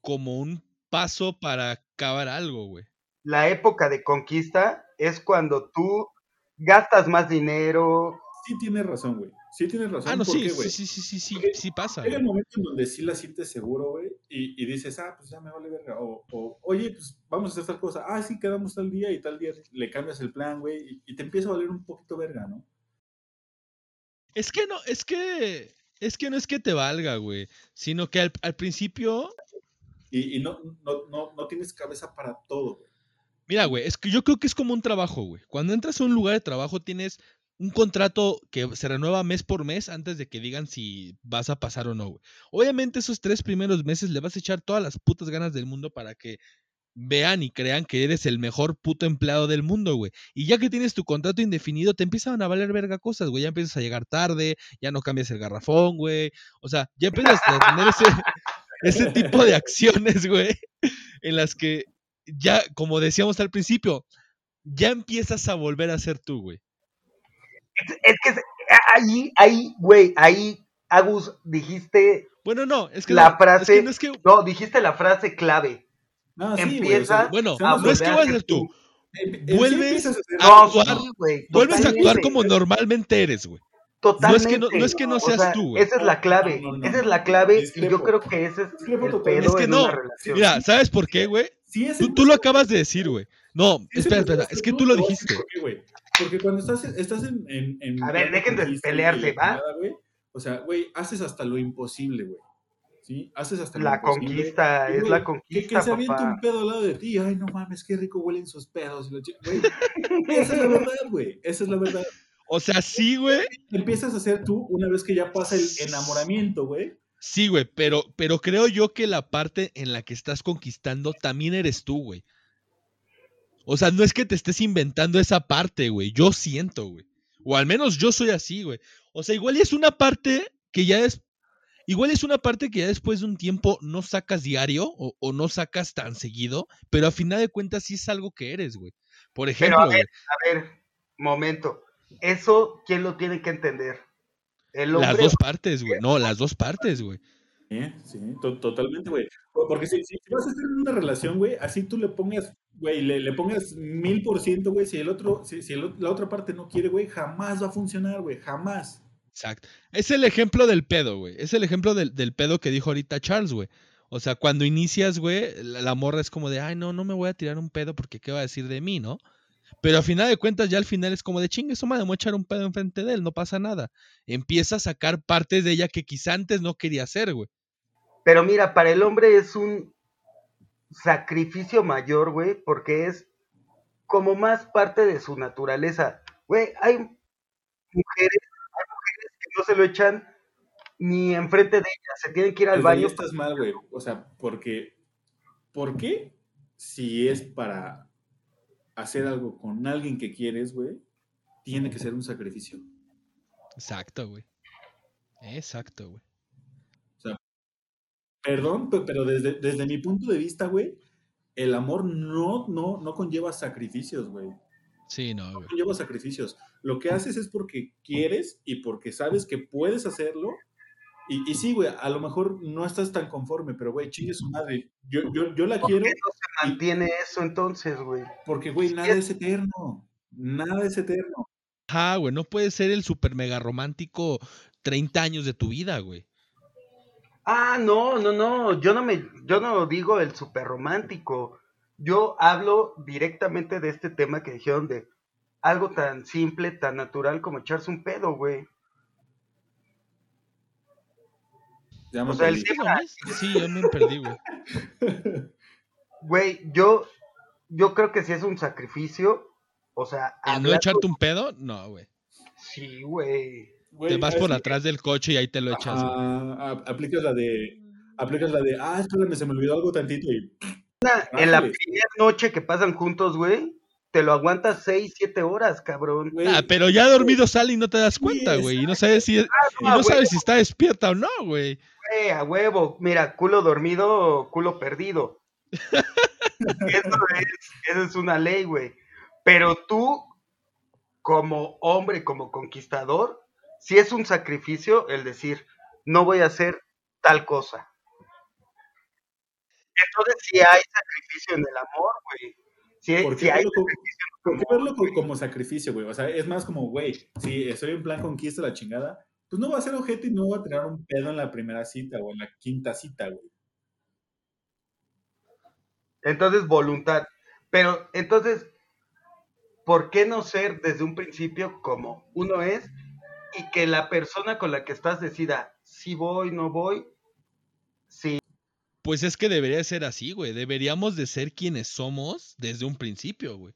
como un paso para acabar algo, güey. La época de conquista es cuando tú gastas más dinero. Sí tienes razón, güey. Sí tienes razón. Ah, no, ¿por sí, qué, sí, sí, sí, sí, sí, Porque sí pasa, Llega el güey. momento en donde sí la sientes seguro, güey, y, y dices, ah, pues ya me vale verga. O, o, oye, pues vamos a hacer tal cosa. Ah, sí, quedamos tal día y tal día le cambias el plan, güey, y, y te empieza a valer un poquito verga, ¿no? Es que no, es que, es que no es que te valga, güey, sino que al, al principio, Y, y no, no, no, no tienes cabeza para todo, güey. mira, güey, es que yo creo que es como un trabajo, güey. Cuando entras a un lugar de trabajo tienes un contrato que se renueva mes por mes antes de que digan si vas a pasar o no, güey. Obviamente esos tres primeros meses le vas a echar todas las putas ganas del mundo para que vean y crean que eres el mejor puto empleado del mundo, güey. Y ya que tienes tu contrato indefinido, te empiezan a valer verga cosas, güey. Ya empiezas a llegar tarde, ya no cambias el garrafón, güey. O sea, ya empiezas a tener ese, ese tipo de acciones, güey, en las que ya, como decíamos al principio, ya empiezas a volver a ser tú, güey. Es, que ahí, ahí, güey, ahí, Agus, dijiste, Bueno, no, es que La no, frase- es que no es que, no, dijiste la frase clave. No, Empieza- bueno, no es que voy a ser tú, sí vuelves a actuar- sí, güey. vuelves a actuar como normalmente eres, güey. Totalmente. no es que no- no es que no O seas sea, tú, güey. Esa es la clave. No, no, no, esa es la clave y yo creo que ese es Discrepo el pedo Es que en no. una relación. Mira, ¿sabes por qué, güey? Sí, es Tú, tú lo acabas de decir, güey. No, Sí, sí, espera, espera, es que tú lo dijiste. Porque cuando estás, estás en, en, en A ver, dejen de pelearse, ¿va? güey, O sea, güey, haces hasta lo imposible, güey. ¿Sí? Haces hasta lo La conquista, es güey, la que, conquista, que se avienta un pedo al lado de ti. Ay, no mames, qué rico huelen sus pedos. y la chi- Güey, esa es la verdad, güey. Esa es la verdad. O sea, sí, güey. Empiezas a hacer tú una vez que ya pasa el enamoramiento, güey. Sí, güey, pero, pero creo yo que la parte en la que estás conquistando también eres tú, güey. O sea, no es que te estés inventando esa parte, güey. Yo siento, güey. O al menos yo soy así, güey. O sea, igual es una parte que ya es. Igual es una parte que ya después de un tiempo no sacas diario o, o no sacas tan seguido, pero a final de cuentas sí es algo que eres, güey. Por ejemplo, a güey. ver, A ver, momento. Eso, ¿quién lo tiene que entender? El Las dos partes, güey. No, las dos partes, güey. Sí, sí, to- totalmente, güey. Por- Porque si, vas a en una relación, güey, así tú le pongas, güey, le, le pongas mil por ciento, güey, si el otro, si, el la otra parte no quiere, güey, jamás va a funcionar, güey, jamás. Exacto. Es el ejemplo del pedo, güey. Es el ejemplo del, del pedo que dijo ahorita Charles, güey. O sea, cuando inicias, güey, la, la morra es como de, ay, no, no me voy a tirar un pedo porque qué va a decir de mí, ¿no? Pero a final de cuentas, ya al final es como de chingue, eso me voy a echar un pedo enfrente de él, no pasa nada. Empieza a sacar partes de ella que quizá antes no quería hacer, güey. Pero mira, para el hombre es un sacrificio mayor, güey, porque es como más parte de su naturaleza. Güey, hay mujeres, hay mujeres que no se lo echan ni enfrente de ellas, se tienen que ir al ahí baño. estás mal, güey. O sea, porque, ¿por qué? Si es para hacer algo con alguien que quieres, güey, tiene que ser un sacrificio. Exacto, güey. Exacto, güey. Perdón, pe- pero desde, desde mi punto de vista, güey, el amor no, no, no conlleva sacrificios, güey. Sí, no, güey. No conlleva sacrificios. Lo que haces es porque quieres y porque sabes que puedes hacerlo. Y, y sí, güey, a lo mejor no estás tan conforme, pero, güey, chingue su madre. Yo, yo, yo la ¿Por quiero qué no se mantiene eso entonces, güey? porque, güey, nada es eterno. Nada es eterno. Ajá, güey, no puedes ser el super mega romántico 30 años de tu vida, güey. Ah, no, no, no, yo no me, yo no digo el super romántico. Yo hablo directamente de este tema que dijeron de algo tan simple, tan natural como echarse un pedo, güey. O sea, el perdí. Sí, yo me perdí, güey. Güey, yo, yo creo que si es un sacrificio, o sea, ¿El no echarte un pedo? No, güey. sí, güey. Güey, Te vas por atrás del coche y ahí te lo echas. güey. Ajá, a- aplicas la de. Aplicas la de. Ah, espérame, se me olvidó algo tantito y. En la primera noche que pasan juntos, güey, te lo aguantas 6, 7 horas, cabrón. Güey, Ah, pero ya dormido sale y no te das Sí, cuenta, güey. Y no sabes si, y Ah, no sabes si está despierta o no, güey. güey, a huevo. Mira, culo dormido, culo perdido. eso, es, eso es una ley, güey. Pero tú, como hombre, como conquistador, si es un sacrificio el decir, no voy a hacer tal cosa. Entonces, si hay sacrificio en el amor, güey. Si, ¿Por qué hay verlo como- sacrificio en ¿Por el qué amor, verlo co- como sacrificio, güey? O sea, es más como, güey, si estoy en plan conquista la chingada, pues no voy a ser ojete y no voy a tirar un pedo en la primera cita o en la quinta cita, güey. Entonces, voluntad. Pero, entonces, ¿por qué no ser desde un principio como uno es y que la persona con la que estás decida si voy, no voy? Sí, Pues es que debería ser así, güey. Deberíamos de ser quienes somos desde un principio, güey.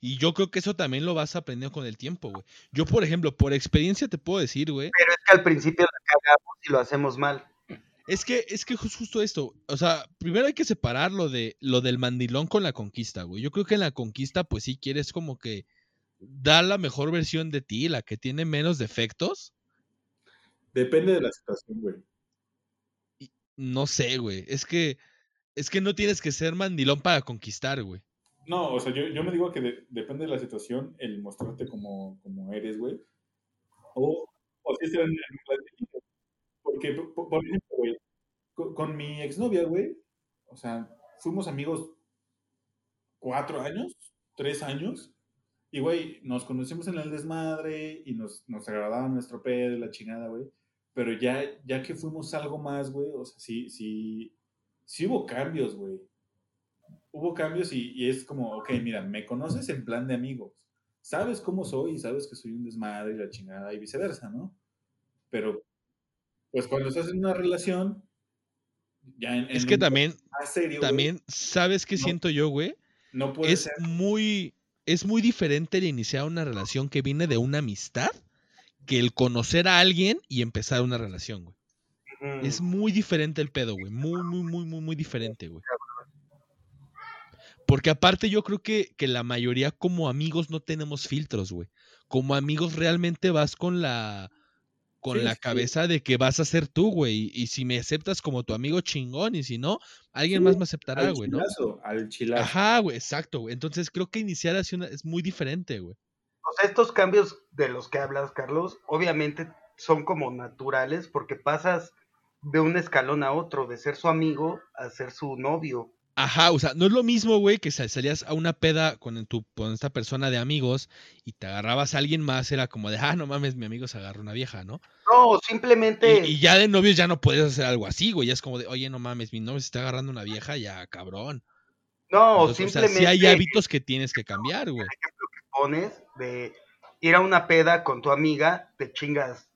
Y yo creo que eso también lo vas aprendiendo con el tiempo, güey. Yo, por ejemplo, por experiencia te puedo decir, güey. pero es que al principio la cagamos y lo hacemos mal. Es que, es que justo esto. O sea, primero hay que separar lo de lo del mandilón con la conquista, güey. Yo creo que en la conquista, pues sí quieres como que dar la mejor versión de ti, la que tiene menos defectos. Depende de la situación, güey. No sé, güey. Es que, es que no tienes que ser mandilón para conquistar, güey. No, o sea, yo, yo me digo que de- depende de la situación el mostrarte como, como eres, güey. O, o si estás en. Porque, por, por- por ejemplo, güey, con, con mi exnovia, güey, o sea, fuimos amigos cuatro años, tres años, y, güey, nos conocimos en el desmadre y nos, nos agradaba nuestro pedo y la chingada, güey. Pero ya, ya que fuimos algo más, güey, o sea, sí, sí, sí hubo cambios, güey hubo cambios y, y es como, ok, mira, me conoces en plan de amigos. Sabes cómo soy y sabes que soy un desmadre y la chingada y viceversa, ¿no? Pero, pues cuando estás en una relación, ya en, Es en que un también, serio, también, ¿sabes qué No. siento yo, güey? no puede Es ser. muy, es muy diferente el iniciar una relación que viene de una amistad que el conocer a alguien y empezar una relación, güey. Mm. Es muy diferente el pedo, güey. Muy, muy, muy, muy, muy diferente, güey. Porque aparte yo creo que, que la mayoría como amigos no tenemos filtros, güey. Como amigos realmente vas con la con Sí, la sí. cabeza de que vas a ser tú, güey. Y, si me aceptas como tu amigo chingón y si no, alguien Sí, más me aceptará, al güey, ¿no? chilazo, al chilazo. Ajá, güey, exacto, güey. Entonces creo que iniciar así una, es muy diferente, güey. O sea, estos cambios de los que hablas, Carlos, obviamente son como naturales porque pasas de un escalón a otro, de ser su amigo a ser su novio. Ajá, o sea, no es lo mismo, güey, que sal- salías a una peda con, tu, con esta persona de amigos y te agarrabas a alguien más, era como de, ah, no mames, mi amigo se agarra una vieja, ¿no? No, simplemente... Y, y ya de novios ya no puedes hacer algo así, güey, ya es como de, oye, no mames, mi novio se está agarrando una vieja, ya, cabrón. no, Entonces, o sea, simplemente... sí hay hábitos que tienes que cambiar, güey. pones de ir a una peda con tu amiga, te chingas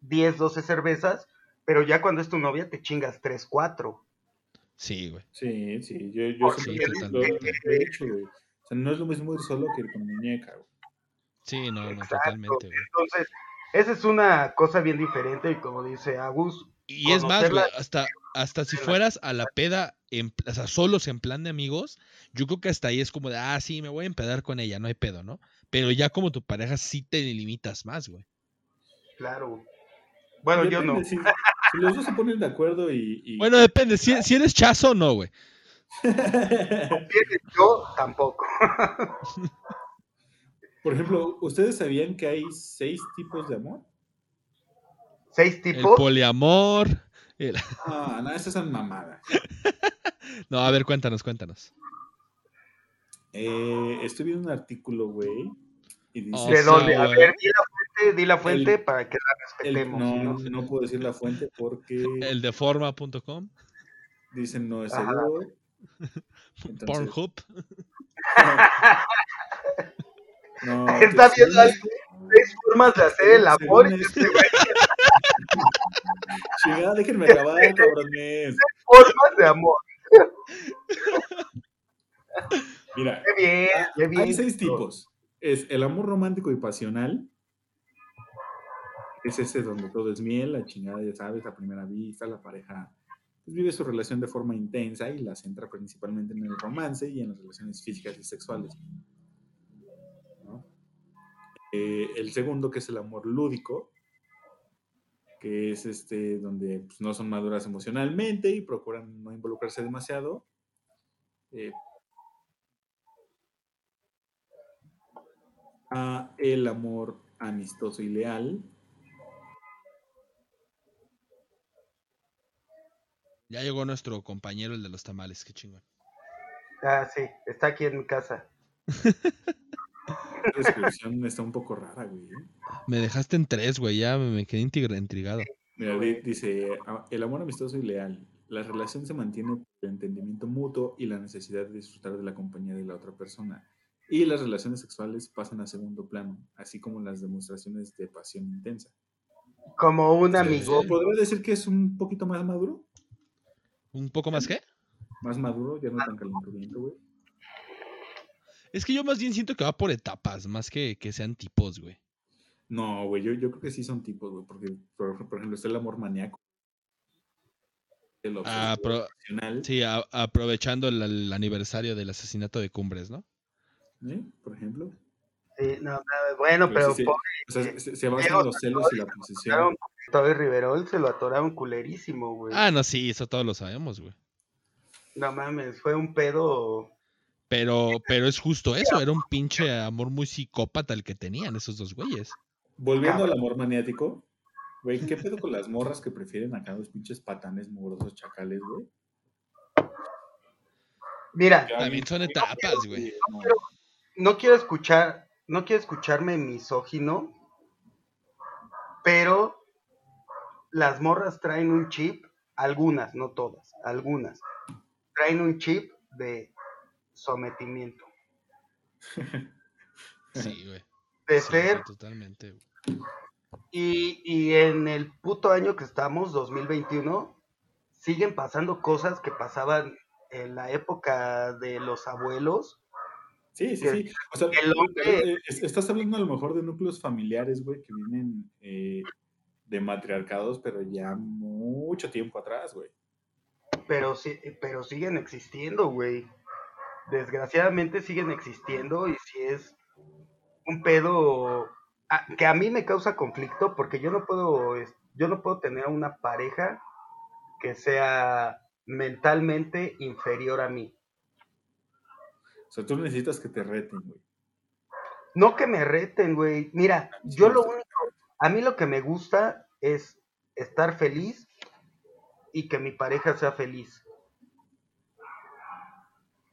10, 12 cervezas, pero ya cuando es tu novia te chingas 3, 4. Sí, güey. Sí, sí, yo, yo siempre sí, lo, lo totalmente. he dicho, güey. O sea, no es lo mismo ir solo que ir con muñeca, güey. Sí, no, no, totalmente, güey. Entonces, esa es una cosa bien diferente y como dice Agus, Y es más, güey, hasta, hasta si fueras a la peda, en, o sea, solos en plan de amigos, yo creo que hasta ahí es como de, ah, sí, me voy a empedar con ella, no hay pedo, ¿no? Pero ya como tu pareja sí te limitas más, güey. claro. Bueno, yo no. Si los dos se ponen de acuerdo y... y- Bueno, depende, si, si eres chazo o no, güey. Yo tampoco. Por ejemplo, ¿ustedes sabían que hay seis tipos de amor? Seis El tipos. poliamor. el- Ah, no, esas son mamadas. No, a ver, cuéntanos, cuéntanos. Eh, estoy viendo un artículo, güey, y dice... O ¿De dónde? A ver, di la fuente, di la fuente El- para que la el- respetemos. no, ¿no? no puedo decir la fuente porque El de forma.com, dicen no es Ajá. seguro. Entonces, Pornhub. no, Está viendo ahí seis formas de hacer el amor. Según y este- este Chingada, déjenme acabar, cabrones. formas de amor. Mira, Qué bien, ah, qué bien. hay seis tipos. Es el amor romántico y pasional, es ese donde todo es miel, la chingada, ya sabes, a primera vista, la pareja pues, vive su relación de forma intensa y la centra principalmente en el romance y en las relaciones físicas y sexuales. Eh, el segundo, que es el amor lúdico, que es este donde pues, no son maduras emocionalmente y procuran no involucrarse demasiado. Eh, a el amor amistoso y leal. Ya llegó nuestro compañero, el de los tamales, qué chingón. Ah, sí, está aquí en mi casa. La descripción está un poco rara, güey. ¿eh? Me dejaste en tres, güey, ya me me quedé intriga- intrigado. Mira, dice, "Ah, el amor amistoso y leal. La relación se mantiene por el entendimiento mutuo y la necesidad de disfrutar de la compañía de la otra persona. Y las relaciones sexuales pasan a segundo plano, así como las demostraciones de pasión intensa. Como un amigo. ¿Podría decir que es un poquito más maduro? ¿Un poco más qué? Más maduro, ya no tan calenturiento, güey. Es que yo más bien siento que va por etapas, más que que sean tipos, güey. No, güey, yo, yo creo que sí son tipos, güey, porque, por, por ejemplo, está el amor maníaco. El Ah, pero- obsesional, Sí, a- aprovechando el, el aniversario del asesinato de Cumbres, ¿no? ¿Eh? Por ejemplo. Sí, no, no, bueno, pero sí, sí. pobre, O sea, se, se basa Diego en los celos y la posesión. Toby Riverol se lo atoraron culerísimo, güey. Ah, no, sí, eso todos lo sabemos, güey. No mames, fue un pedo. Pero, pero es justo eso, era un pinche amor muy psicópata el que tenían esos dos güeyes. Volviendo al amor maniático, güey, ¿qué pedo con las morras que prefieren acá los pinches patanes mugrosos chacales, güey? Mira, También son etapas, güey. No, no quiero escuchar, no quiero escucharme misógino, pero las morras traen un chip, algunas, no todas, algunas, traen un chip de sometimiento, Sí, güey. de Sí, ser, totalmente. güey. y, y en el puto año que estamos, 2021, siguen pasando cosas que pasaban en la época de los abuelos. Sí, sí, sí. O sea, hombre- eh, es- estás hablando a lo mejor de núcleos familiares, güey, que vienen eh, de matriarcados, pero ya mucho tiempo atrás, güey. pero sí, pero siguen existiendo, güey. Desgraciadamente siguen existiendo y si es un pedo a- que a mí me causa conflicto porque yo no puedo yo no puedo tener una pareja que sea mentalmente inferior a mí. O sea, tú necesitas que te reten, güey. No que me reten, güey. Mira, yo lo único, a mí lo que me gusta es estar feliz y que mi pareja sea feliz.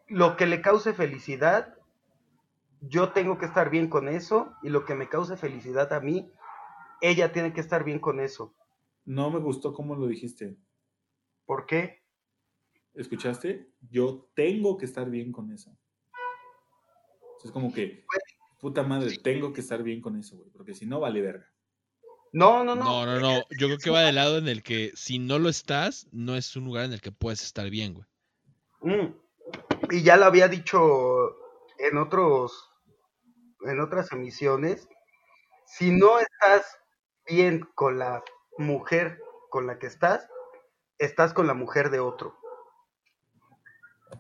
Lo que le cause felicidad, yo tengo que estar bien con eso y lo que me cause felicidad a mí, ella tiene que estar bien con eso. No me gustó cómo lo dijiste. ¿Por qué? ¿Escuchaste? Yo tengo que estar bien con eso. Es como que, puta madre, tengo que estar bien con eso, güey, porque si no, vale verga. No, no, no. No, no, no. Yo creo que va del lado en el que si no lo estás, no es un lugar en el que puedes estar bien, güey. Mm. Y ya lo había dicho en otros, en otras emisiones. Si no estás bien con la mujer con la que estás, estás con la mujer de otro.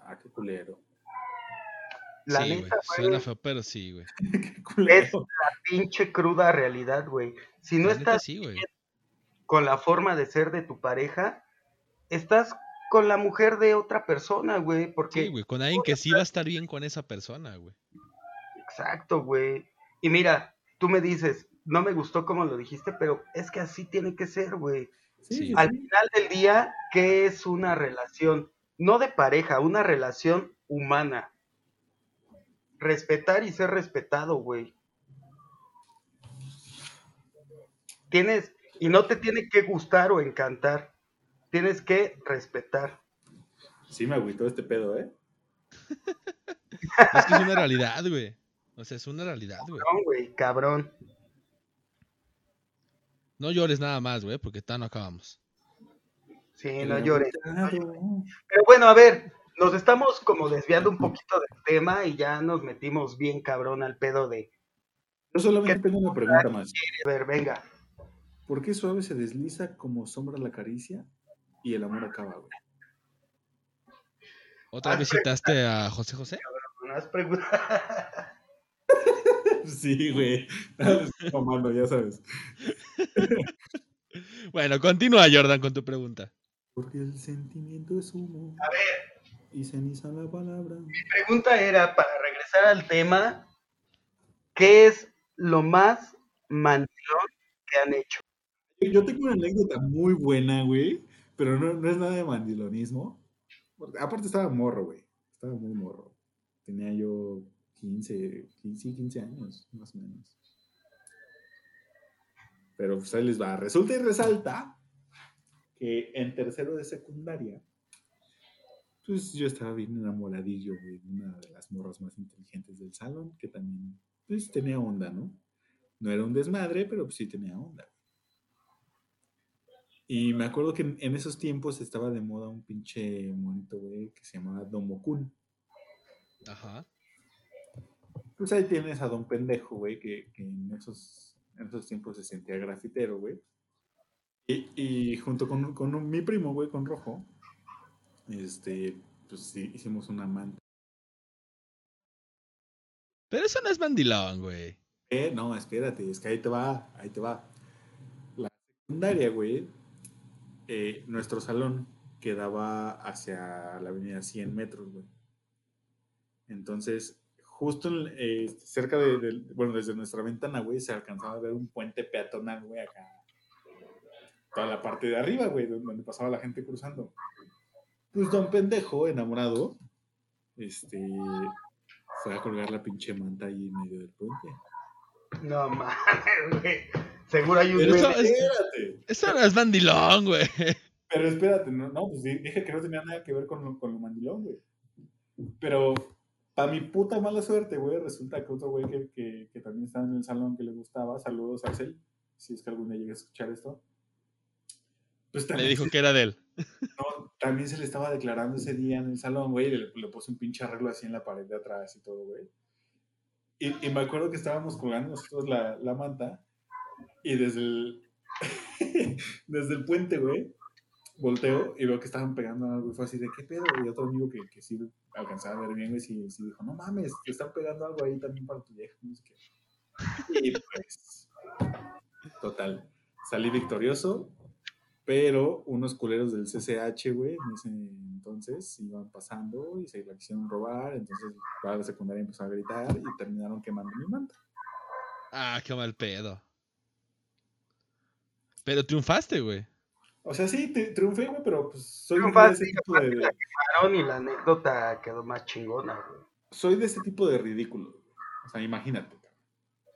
Ah, qué culero. La sí, güey. neta, güey, Suena feo, pero sí, güey. Qué culero. pinche cruda realidad, güey. Si no La neta, estás sí, con la forma de ser de tu pareja, estás con la mujer de otra persona, güey. Porque Sí, güey. Con alguien que sí va a estar bien con esa persona, güey. Exacto, güey. Y mira, tú me dices, no me gustó como lo dijiste, pero es que así tiene que ser, güey. Sí, Al sí. final del día, ¿qué es una relación? No de pareja, una relación humana. Respetar y ser respetado, güey. Tienes, y no te tiene que gustar o encantar. Tienes que respetar. Sí me agüitó este pedo, ¿eh? Es que es una realidad, güey. O sea, es una realidad, güey. No, güey, cabrón. No llores nada más, güey, porque tan no acabamos. Sí, no llores. Agüitado. Pero bueno, a ver, nos estamos como desviando un poquito del tema y ya nos metimos bien cabrón al pedo de, Yo solamente tengo una pregunta más. a ver, venga. ¿Por qué suave se desliza como sombra la caricia y el amor acaba, güey? ¿Otra vez citaste a José José? No has preguntado. Sí, güey. Estoy mamando, ya sabes. Bueno, continúa, Jordan, con tu pregunta. Porque el sentimiento es humo. A ver, Y ceniza la palabra. mi pregunta era, para regresar al tema, ¿qué es lo más mandilón que han hecho? Yo tengo una anécdota muy buena, güey. Pero no, no es nada de mandilonismo. Aparte estaba morro, güey. Estaba muy morro. Tenía yo 15, 15, 15 años, más o menos. Pero pues ahí les va. Resulta y resalta que en tercero de secundaria, pues yo estaba bien enamoradillo, güey, de una de las morras más inteligentes del salón, que también, pues tenía onda, ¿no? No era un desmadre, pero pues sí tenía onda. Y me acuerdo que en, esos tiempos estaba de moda un pinche monito, güey, que se llamaba Domokun. Ajá. Pues ahí tienes a Don Pendejo, güey, que, que en, esos, en esos tiempos se sentía grafitero, güey. Y, y junto con, con un- mi primo, güey, con Rojo, este, pues sí, hicimos una manta. Pero eso no es mandilón, güey. Eh, no, espérate, es que ahí te va, ahí te va. La secundaria, güey, eh, nuestro salón quedaba hacia la avenida 100 metros, güey. Entonces, justo en- eh, cerca de, del- bueno, desde nuestra ventana, güey, se alcanzaba a ver un puente peatonal, güey, acá. Toda la parte de arriba, güey, donde pasaba la gente cruzando. Pues don pendejo, enamorado, este, fue a colgar la pinche manta ahí en medio del puente. No mames, güey. Seguro hay un Pero eso Espérate. Eso no es mandilón, güey. Pero espérate, no, no, pues di- dije que no tenía nada que ver con lo, con lo mandilón, güey. Pero, para mi puta mala suerte, güey, resulta que otro güey que, que, que también estaba en el salón que le gustaba, saludos a Arcel, si es que algún día llegue a escuchar esto, pues Le dijo se, que era de él. no, también se le estaba declarando ese día en el salón, güey, y le, le puso un pinche arreglo así en la pared de atrás y todo, güey. Y, y me acuerdo que estábamos colgando nosotros la, la manta y desde el, desde el puente, güey, volteo y veo que estaban pegando algo y fue así de qué pedo y otro amigo que, que sí alcanzaba a ver bien güey sí, sí dijo no mames te están pegando algo ahí también para tu vieja no sé qué y pues total salí victorioso pero unos culeros del CCH güey en ese entonces iban pasando y se la quisieron robar entonces para la secundaria empezó a gritar y terminaron quemando mi manta Ah, qué mal pedo. Pero triunfaste, güey. o sea sí tri- triunfé güey pero pues soy de ese tipo de, de- Aaron, y la anécdota quedó más chingona, güey. soy de ese tipo de ridículo güey. o sea imagínate cabrón.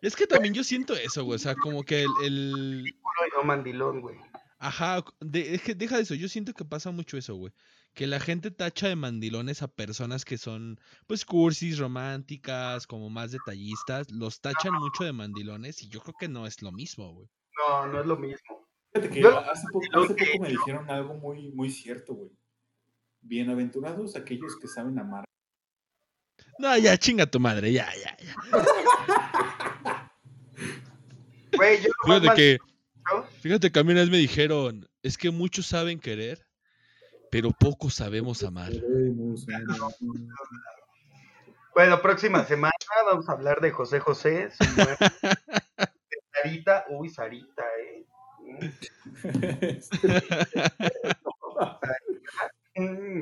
Es que también yo siento eso, güey. O sea, como que el. el- y no mandilón, güey. Ajá, de- es que deja de eso. Yo siento que pasa mucho eso, güey. Que la gente tacha de mandilones a personas que son, pues, cursis, románticas, como más detallistas. Los tachan mucho de mandilones y yo creo que no es lo mismo, güey. No, no es lo mismo. Fíjate que Yo- hace poco, hace me dijeron algo muy, muy cierto, güey. Bienaventurados aquellos que saben amar. No, ya, chinga tu madre, ya, ya, ya. Güey, yo Fíjate que, fíjate que a mí una vez me dijeron, es que muchos saben querer, pero pocos sabemos amar. Bueno, próxima semana vamos a hablar de José José, su muerte. De Sarita, uy, Sarita, eh.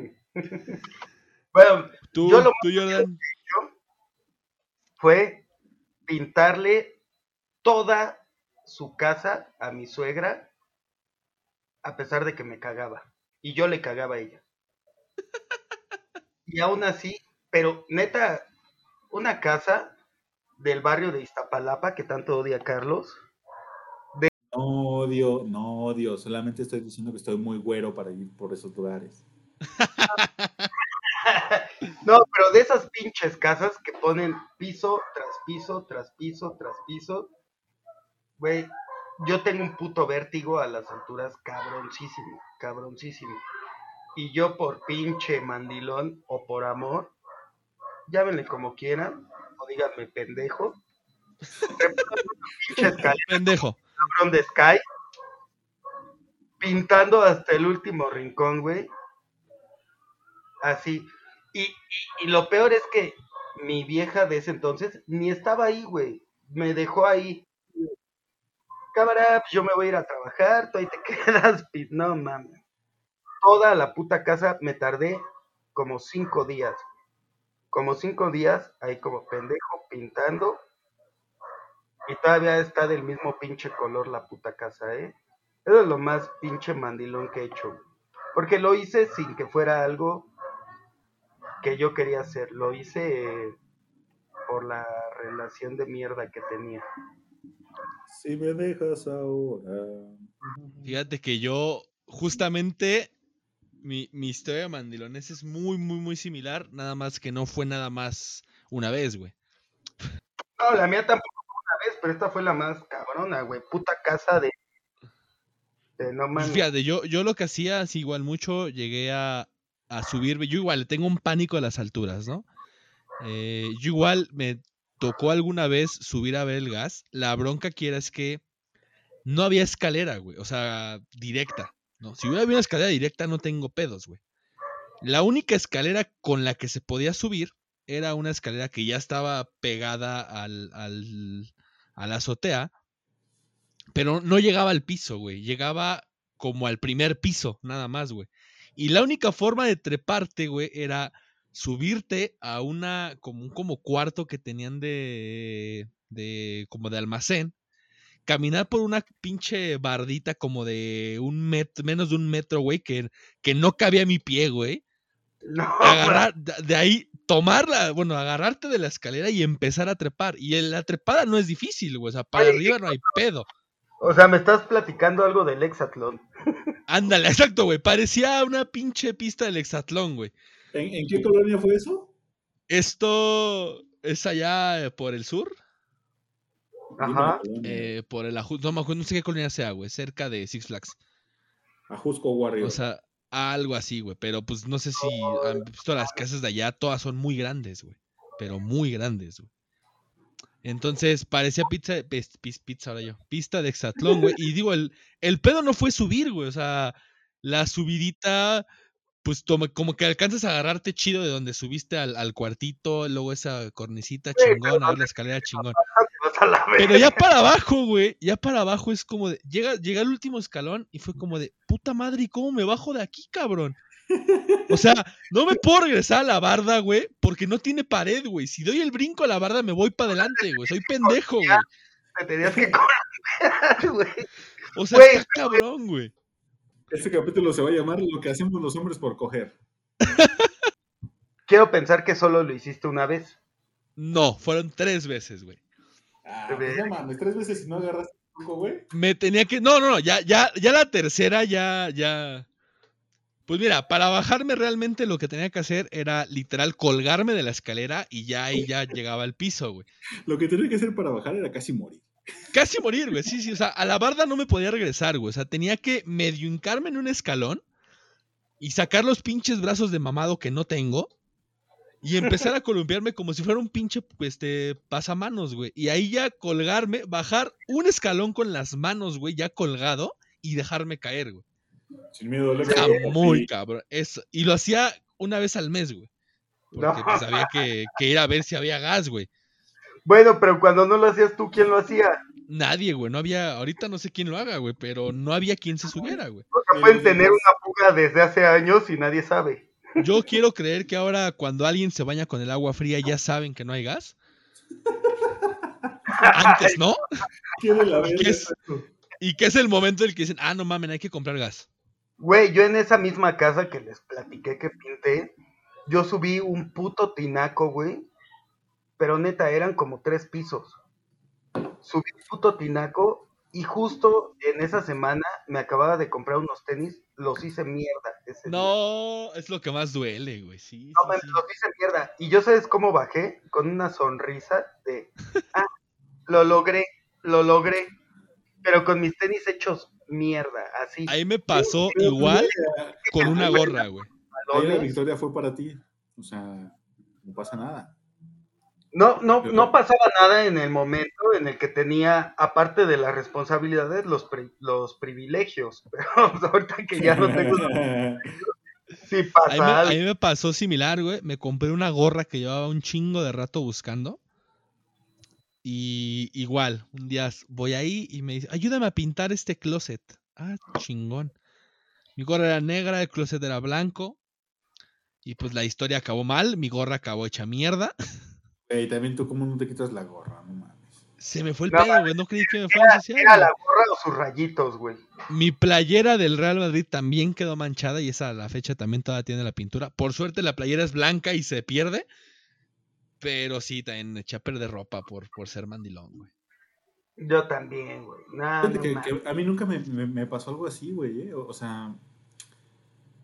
Bueno, Tú, Yo lo tú, Jordan. fue pintarle toda su casa a mi suegra, a pesar de que me cagaba. Y yo le cagaba a ella. Y aún así, pero neta, una casa del barrio de Iztapalapa que tanto odia Carlos. No odio, no odio. Solamente estoy diciendo que estoy muy güero para ir por esos lugares. No, pero de esas pinches casas que ponen piso tras piso, tras piso, tras piso. Güey, yo tengo un puto vértigo a las alturas cabroncísimo, cabroncísimo. Y yo por pinche mandilón o por amor, llámenle como quieran, o díganme pendejo. pinche escalera Pendejo. cabrón de Sky pintando hasta el último rincón, güey. Así. Y, y- y lo peor es que mi vieja de ese entonces ni estaba ahí, güey. Me dejó ahí. Cámara, pues yo me voy a ir a trabajar, tú ahí te quedas. No mames. Toda la puta casa me tardé como cinco días. Como cinco días ahí como pendejo pintando. Y todavía está del mismo pinche color la puta casa, ¿eh? Eso es lo más pinche mandilón que he hecho. Porque lo hice sin que fuera algo que yo quería hacer. Lo hice por la relación de mierda que tenía. Si me dejas ahora. Fíjate que yo, justamente, mi, mi historia de mandilones es muy, muy, muy similar, nada más que no fue nada más una vez, güey. No, la mía tampoco fue una vez, pero esta fue la más cabrona, güey. Puta casa de. de no Pues mames. fíjate, yo, yo lo que hacía, así igual mucho, llegué a, a subirme. Yo igual le tengo un pánico a las alturas, ¿no? Eh, yo igual me tocó alguna vez subir a ver el gas. La bronca que era es que no había escalera, güey. O sea, directa. ¿no? Si hubiera habido una escalera directa, no tengo pedos, güey. La única escalera con la que se podía subir era una escalera que ya estaba pegada al, al, azotea, pero no llegaba al piso, güey. Llegaba como al primer piso, nada más, güey. Y la única forma de treparte, güey, era subirte a una, como un como cuarto que tenían de, de, como de almacén, caminar por una pinche bardita como de un metro, menos de un metro, güey, que, que no cabía mi pie, güey. No, Agarrar, de de ahí, tomarla, bueno, agarrarte de la escalera y empezar a trepar. Y la trepada no es difícil, güey, o sea, para arriba no hay pedo. O sea, me estás platicando algo del Hexatlón. Ándale, exacto, güey. Parecía una pinche pista del hexatlón, güey. ¿En, en qué colonia fue eso? Esto es allá eh, por el sur, Ajá. eh, por el Ajusco, no me acuerdo, no sé qué colonia sea, güey, cerca de Six Flags. Ajusco Warrior. O sea, algo así, güey. Pero pues no sé si han visto las casas de allá, todas son muy grandes, güey. Pero muy grandes, güey. Entonces parecía pizza, pizza ahora yo, pista de hexatlón, güey. Y digo, el, el pedo no fue subir, güey. O sea, la subidita, pues toma- como que alcanzas a agarrarte chido de donde subiste al, al cuartito, luego esa cornicita Sí, chingón, pero a ver no la escalera chingón. Pero ya para abajo, güey, ya para abajo es como de, llega, llega el último escalón y fue como de, puta madre, ¿y cómo me bajo de aquí, cabrón? O sea, no me puedo regresar a la barda, güey, porque no tiene pared, güey. Si doy el brinco a la barda, me voy para adelante, güey. Soy pendejo, güey. Te tenías que columpiar, güey. O sea, está cabrón, güey. Este capítulo se va a llamar Lo que hacemos los hombres por coger. Quiero pensar que solo lo hiciste una vez. No, fueron tres veces, güey. Ah, Qué pues mames, tres veces y no agarraste el truco, güey. Me tenía que. No, no, no, ya, ya, ya la tercera, ya, ya. Pues mira, para bajarme realmente lo que tenía que hacer era literal colgarme de la escalera y ya ahí ya llegaba al piso, güey. Lo que tenía que hacer para bajar era casi morir. Casi morir, güey. Sí, sí. O sea, a la barda no me podía regresar, güey. O sea, tenía que medio hincarme en un escalón y sacar los pinches brazos de mamado que no tengo y empezar a columpiarme como si fuera un pinche este, pasamanos, güey. Y ahí ya colgarme, bajar un escalón con las manos, güey, ya colgado y dejarme caer, güey. Sin miedo a Está muy cabrón. Eso. Y lo hacía una vez al mes, güey. Porque No. pues había que, que ir a ver si había gas, güey. Bueno, pero cuando no lo hacías tú, ¿quién lo hacía? Nadie, güey. No había. Ahorita no sé quién lo haga, güey. Pero no había quien se subiera, güey. O sea, pueden tener una fuga desde hace años y nadie sabe. Yo quiero creer que ahora cuando alguien se baña con el agua fría ya saben que no hay gas. Antes, ¿no? ¿Y qué es? Y que es el momento en el que dicen, ah, no mamen, hay que comprar gas. Güey, yo en esa misma casa que les platiqué que pinté, yo subí un puto tinaco, güey. Pero neta, eran como tres pisos. Subí un puto tinaco y justo en esa semana me acababa de comprar unos tenis, los hice mierda. ese día. No, es lo que más duele, güey. Sí, No, sí, los hice mierda. Y yo sabes cómo bajé con una sonrisa de, ah, lo logré, lo logré. Pero con mis tenis hechos mierda, así. Ahí me pasó igual con una gorra, güey. Ahí la victoria fue para ti. O sea, no pasa nada. No, no, no pasaba nada en el momento en el que tenía, aparte de las responsabilidades, los, los privilegios. Pero ahorita que ya no tengo. sí pasa. A mí, me, pasó similar, güey. Me compré una gorra que llevaba un chingo de rato buscando. Y igual, un día voy ahí y me dice, ayúdame a pintar este closet. Ah, chingón. Mi gorra era negra, el closet era blanco. Y pues la historia acabó mal, mi gorra acabó hecha mierda. Y también tú, ¿cómo no te quitas la gorra? No mames. Se me fue el pedo, güey. No creí que me fuera social. Era la gorra o sus rayitos, güey. Mi playera del Real Madrid también quedó manchada y esa a la fecha también todavía tiene la pintura. Por suerte la playera es blanca y se pierde. Pero sí, también eché a perder ropa por, por ser mandilón, güey. Yo también, güey. A mí nunca me, me, pasó algo así, güey. ¿eh? O, sea,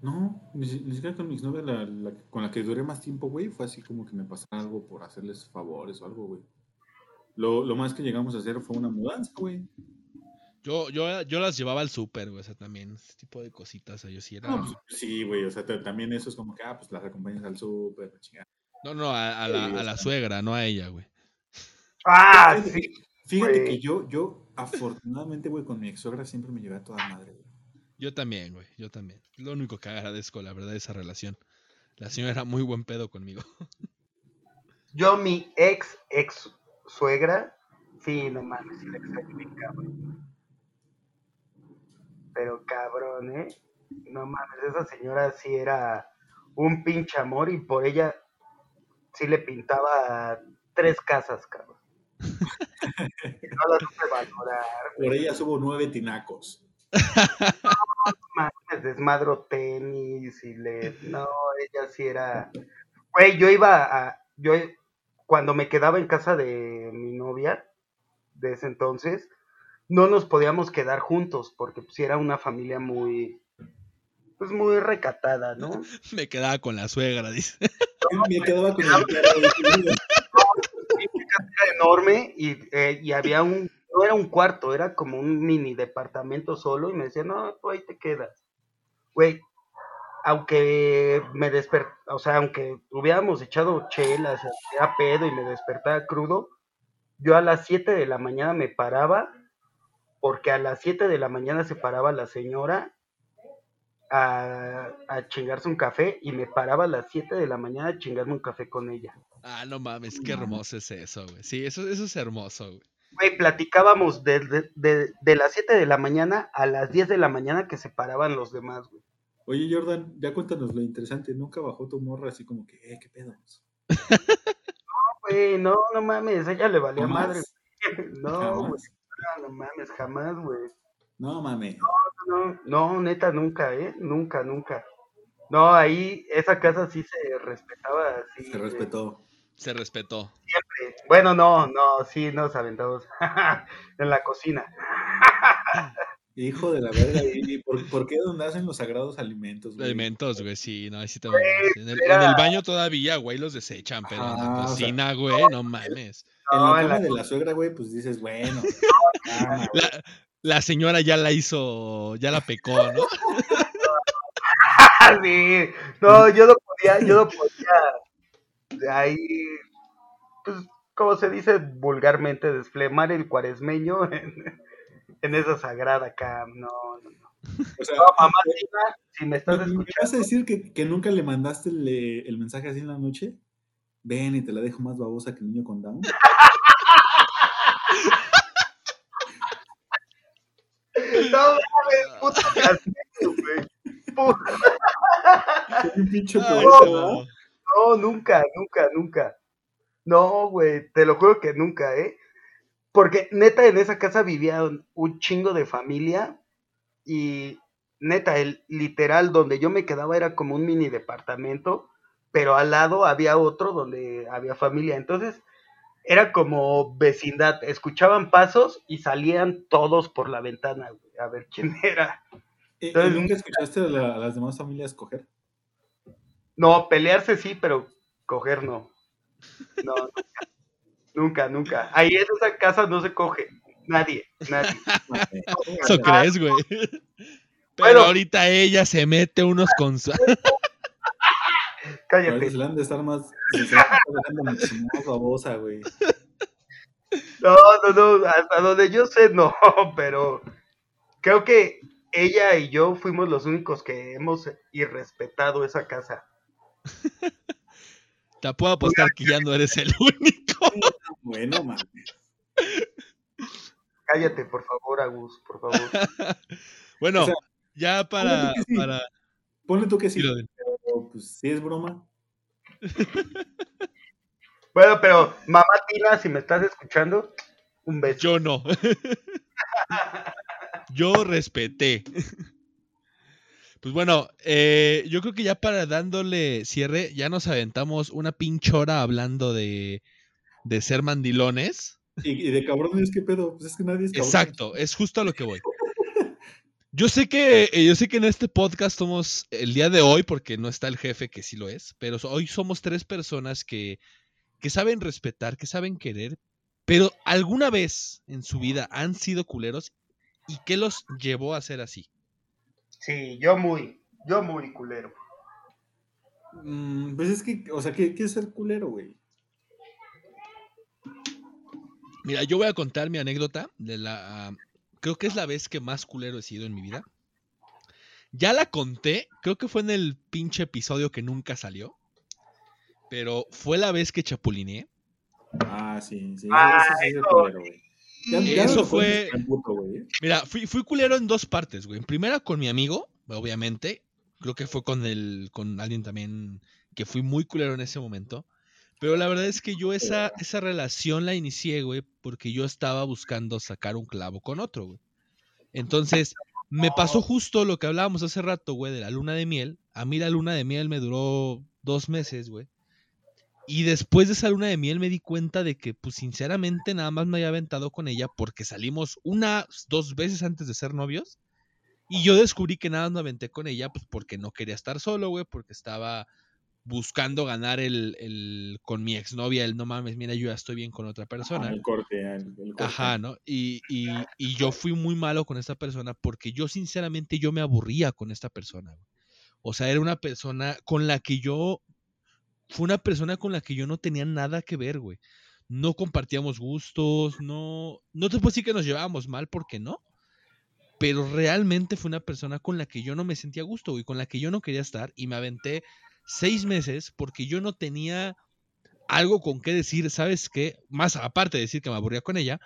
no, ni, siquiera con mi exnovia, la, con la que duré más tiempo, güey, fue así como que me pasara algo por hacerles favores o algo, güey. Lo, lo más que llegamos a hacer fue una mudanza, güey. Yo, yo, yo las llevaba al súper, güey, o sea, también ese tipo de cositas, o sea, yo sí era... Pues, sí, güey, o sea, también eso es como que, ah, pues las acompañas al súper, chingada. No, no, a, la, a la suegra, no a ella, güey. Ah, sí. Fíjate que yo, yo, afortunadamente, güey, con mi ex suegra siempre me llevé a toda madre, güey. Yo también, güey, yo también. Lo único que agradezco, la verdad, de esa relación. La señora era muy buen pedo conmigo. Yo, mi ex, ex suegra, sí, no mames, sí la extraño bien cabrón. Pero cabrón, ¿eh? No mames, esa señora sí era un pinche amor y por ella sí le pintaba tres casas, cabrón. no la supe valorar. Por ella subo nueve tinacos. No, desmadro tenis y le. No, ella sí era. Güey, yo iba a. Yo, cuando me quedaba en casa de mi novia, de ese entonces, no nos podíamos quedar juntos, porque pues era una familia muy. Pues muy recatada, ¿no? me quedaba con la suegra, dice. me quedaba con la suegra era enorme y, eh, y había un, no era un cuarto, era como un mini departamento solo y me decía, no, tú ahí te quedas. Güey, aunque me despertaba, o sea, aunque hubiéramos echado chelas, era pedo y me despertaba crudo, yo a las 7 de la mañana me paraba, porque a las 7 de la mañana se paraba la señora a, a, chingarse un café y me paraba a las 7 de la mañana a chingarme un café con ella. Ah, no mames, qué hermoso es eso, güey. Sí, eso, eso es hermoso, güey. Güey, platicábamos de, de, de, las 7 de la mañana a las 10 de la mañana que se paraban los demás, güey. Oye, Jordan, ya cuéntanos lo interesante. ¿Nunca bajó tu morra así como que, eh, qué pedo? no, güey, no, no mames, ella le valía madre. No, güey, no, no mames, jamás, güey. No mames. No, no, no, neta, nunca, ¿eh? Nunca, nunca. No, ahí esa casa sí se respetaba. Sí, se respetó. Se respetó. Siempre. Bueno, no, no, sí nos aventamos en la cocina. Hijo de la verga, ¿y por, por qué donde hacen los sagrados alimentos, güey? Alimentos, güey, sí, no, ahí sí te en, el, en el baño todavía, güey, los desechan, pero en la cocina, güey, no mames. En la cama de la suegra, güey, pues dices, bueno. la, la señora ya la hizo, ya la pecó, ¿no? sí, no, yo no podía, yo no podía ahí, pues, como se dice vulgarmente, desflemar el cuaresmeño en, esa sagrada cam. No, no, no. O sea, no, mamá, si me estás escuchando. ¿Me vas a decir que, que nunca le mandaste el, el, mensaje así en la noche? Ven y te la dejo más babosa que el niño con Down. no mames, puto güey. Un pinche poeta, no, nunca, nunca, nunca. No, güey, te lo juro que nunca, ¿eh? Porque neta en esa casa vivía un chingo de familia y neta, el literal donde yo me quedaba era como un mini departamento, pero al lado había otro donde había familia. Entonces era como vecindad, escuchaban pasos y salían todos por la ventana, güey, a ver quién era. Entonces, ¿Nunca escuchaste a, las demás familias coger? No, pelearse sí, pero coger no. No, nunca, nunca, Ahí en esa casa no se coge. Nadie, nadie. Eso crees, güey. Pero ahorita ella se mete unos con... Cállate. Se le han de estar más. Se le han de estar dejando muchísimo más babosa, güey. No, no, no, hasta donde yo sé, no, pero creo que ella y yo fuimos los únicos que hemos irrespetado esa casa. Te puedo apostar que ya no eres el único. Bueno, man. Cállate, por favor, Agus, por favor. Bueno, O sea, ya para, ponle que sí. para Ponle tú que sí, pero pues sí es broma. Bueno, pero mamá Tina, si me estás escuchando, un beso. Yo no. Yo respeté. Pues bueno, eh, yo creo que ya para dándole cierre, ya nos aventamos una pinchora hablando de, de ser mandilones. Y, y de cabrones, ¿qué pedo? Pues es que nadie es cabrón. Exacto, es justo a lo que voy. Yo sé que eh, yo sé que en este podcast somos el día de hoy porque no está el jefe que sí lo es, pero hoy somos tres personas que que saben respetar, que saben querer, pero alguna vez en su vida han sido culeros y qué los llevó a ser así. Sí, yo muy, yo muy culero. Mm, pues es que, o sea, ¿qué, qué es ser culero, güey? Mira, yo voy a contar mi anécdota de la ah, creo que es la vez que más culero he sido en mi vida. Ya la conté, creo que fue en el pinche episodio que nunca salió. Pero fue la vez que chapulineé. Ah, sí, sí. Ah, eso sí es culero, güey. Ya, ya Eso fue- puto. ¿eh? Mira, fui, fui culero en dos partes, güey. En primera con mi amigo, obviamente. Creo que fue con el, con alguien también que fui muy culero en ese momento. Pero la verdad es que yo esa, esa relación la inicié, güey, porque yo estaba buscando sacar un clavo con otro, güey. Entonces, me pasó justo lo que hablábamos hace rato, güey, de la luna de miel. A mí la luna de miel me duró dos meses, güey. Y después de esa luna de miel me di cuenta de que, pues sinceramente, nada más me había aventado con ella porque salimos unas, dos veces antes de ser novios. Y yo descubrí que nada más me aventé con ella, pues porque no quería estar solo, güey, porque estaba buscando ganar el, el con mi exnovia, el no mames, mira, yo ya estoy bien con otra persona. Ah, el corte, el, el corte. Ajá, ¿no? Y, y, y yo fui muy malo con esta persona porque yo sinceramente yo me aburría con esta persona. güey. O sea, era una persona con la que yo, fue una persona con la que yo no tenía nada que ver, güey. No compartíamos gustos, no, no te puedo decir que nos llevábamos mal porque no. Pero realmente fue una persona con la que yo no me sentía a gusto, güey, con la que yo no quería estar y me aventé seis meses porque yo no tenía algo con qué decir, ¿sabes qué? Más aparte de decir que me aburría con ella,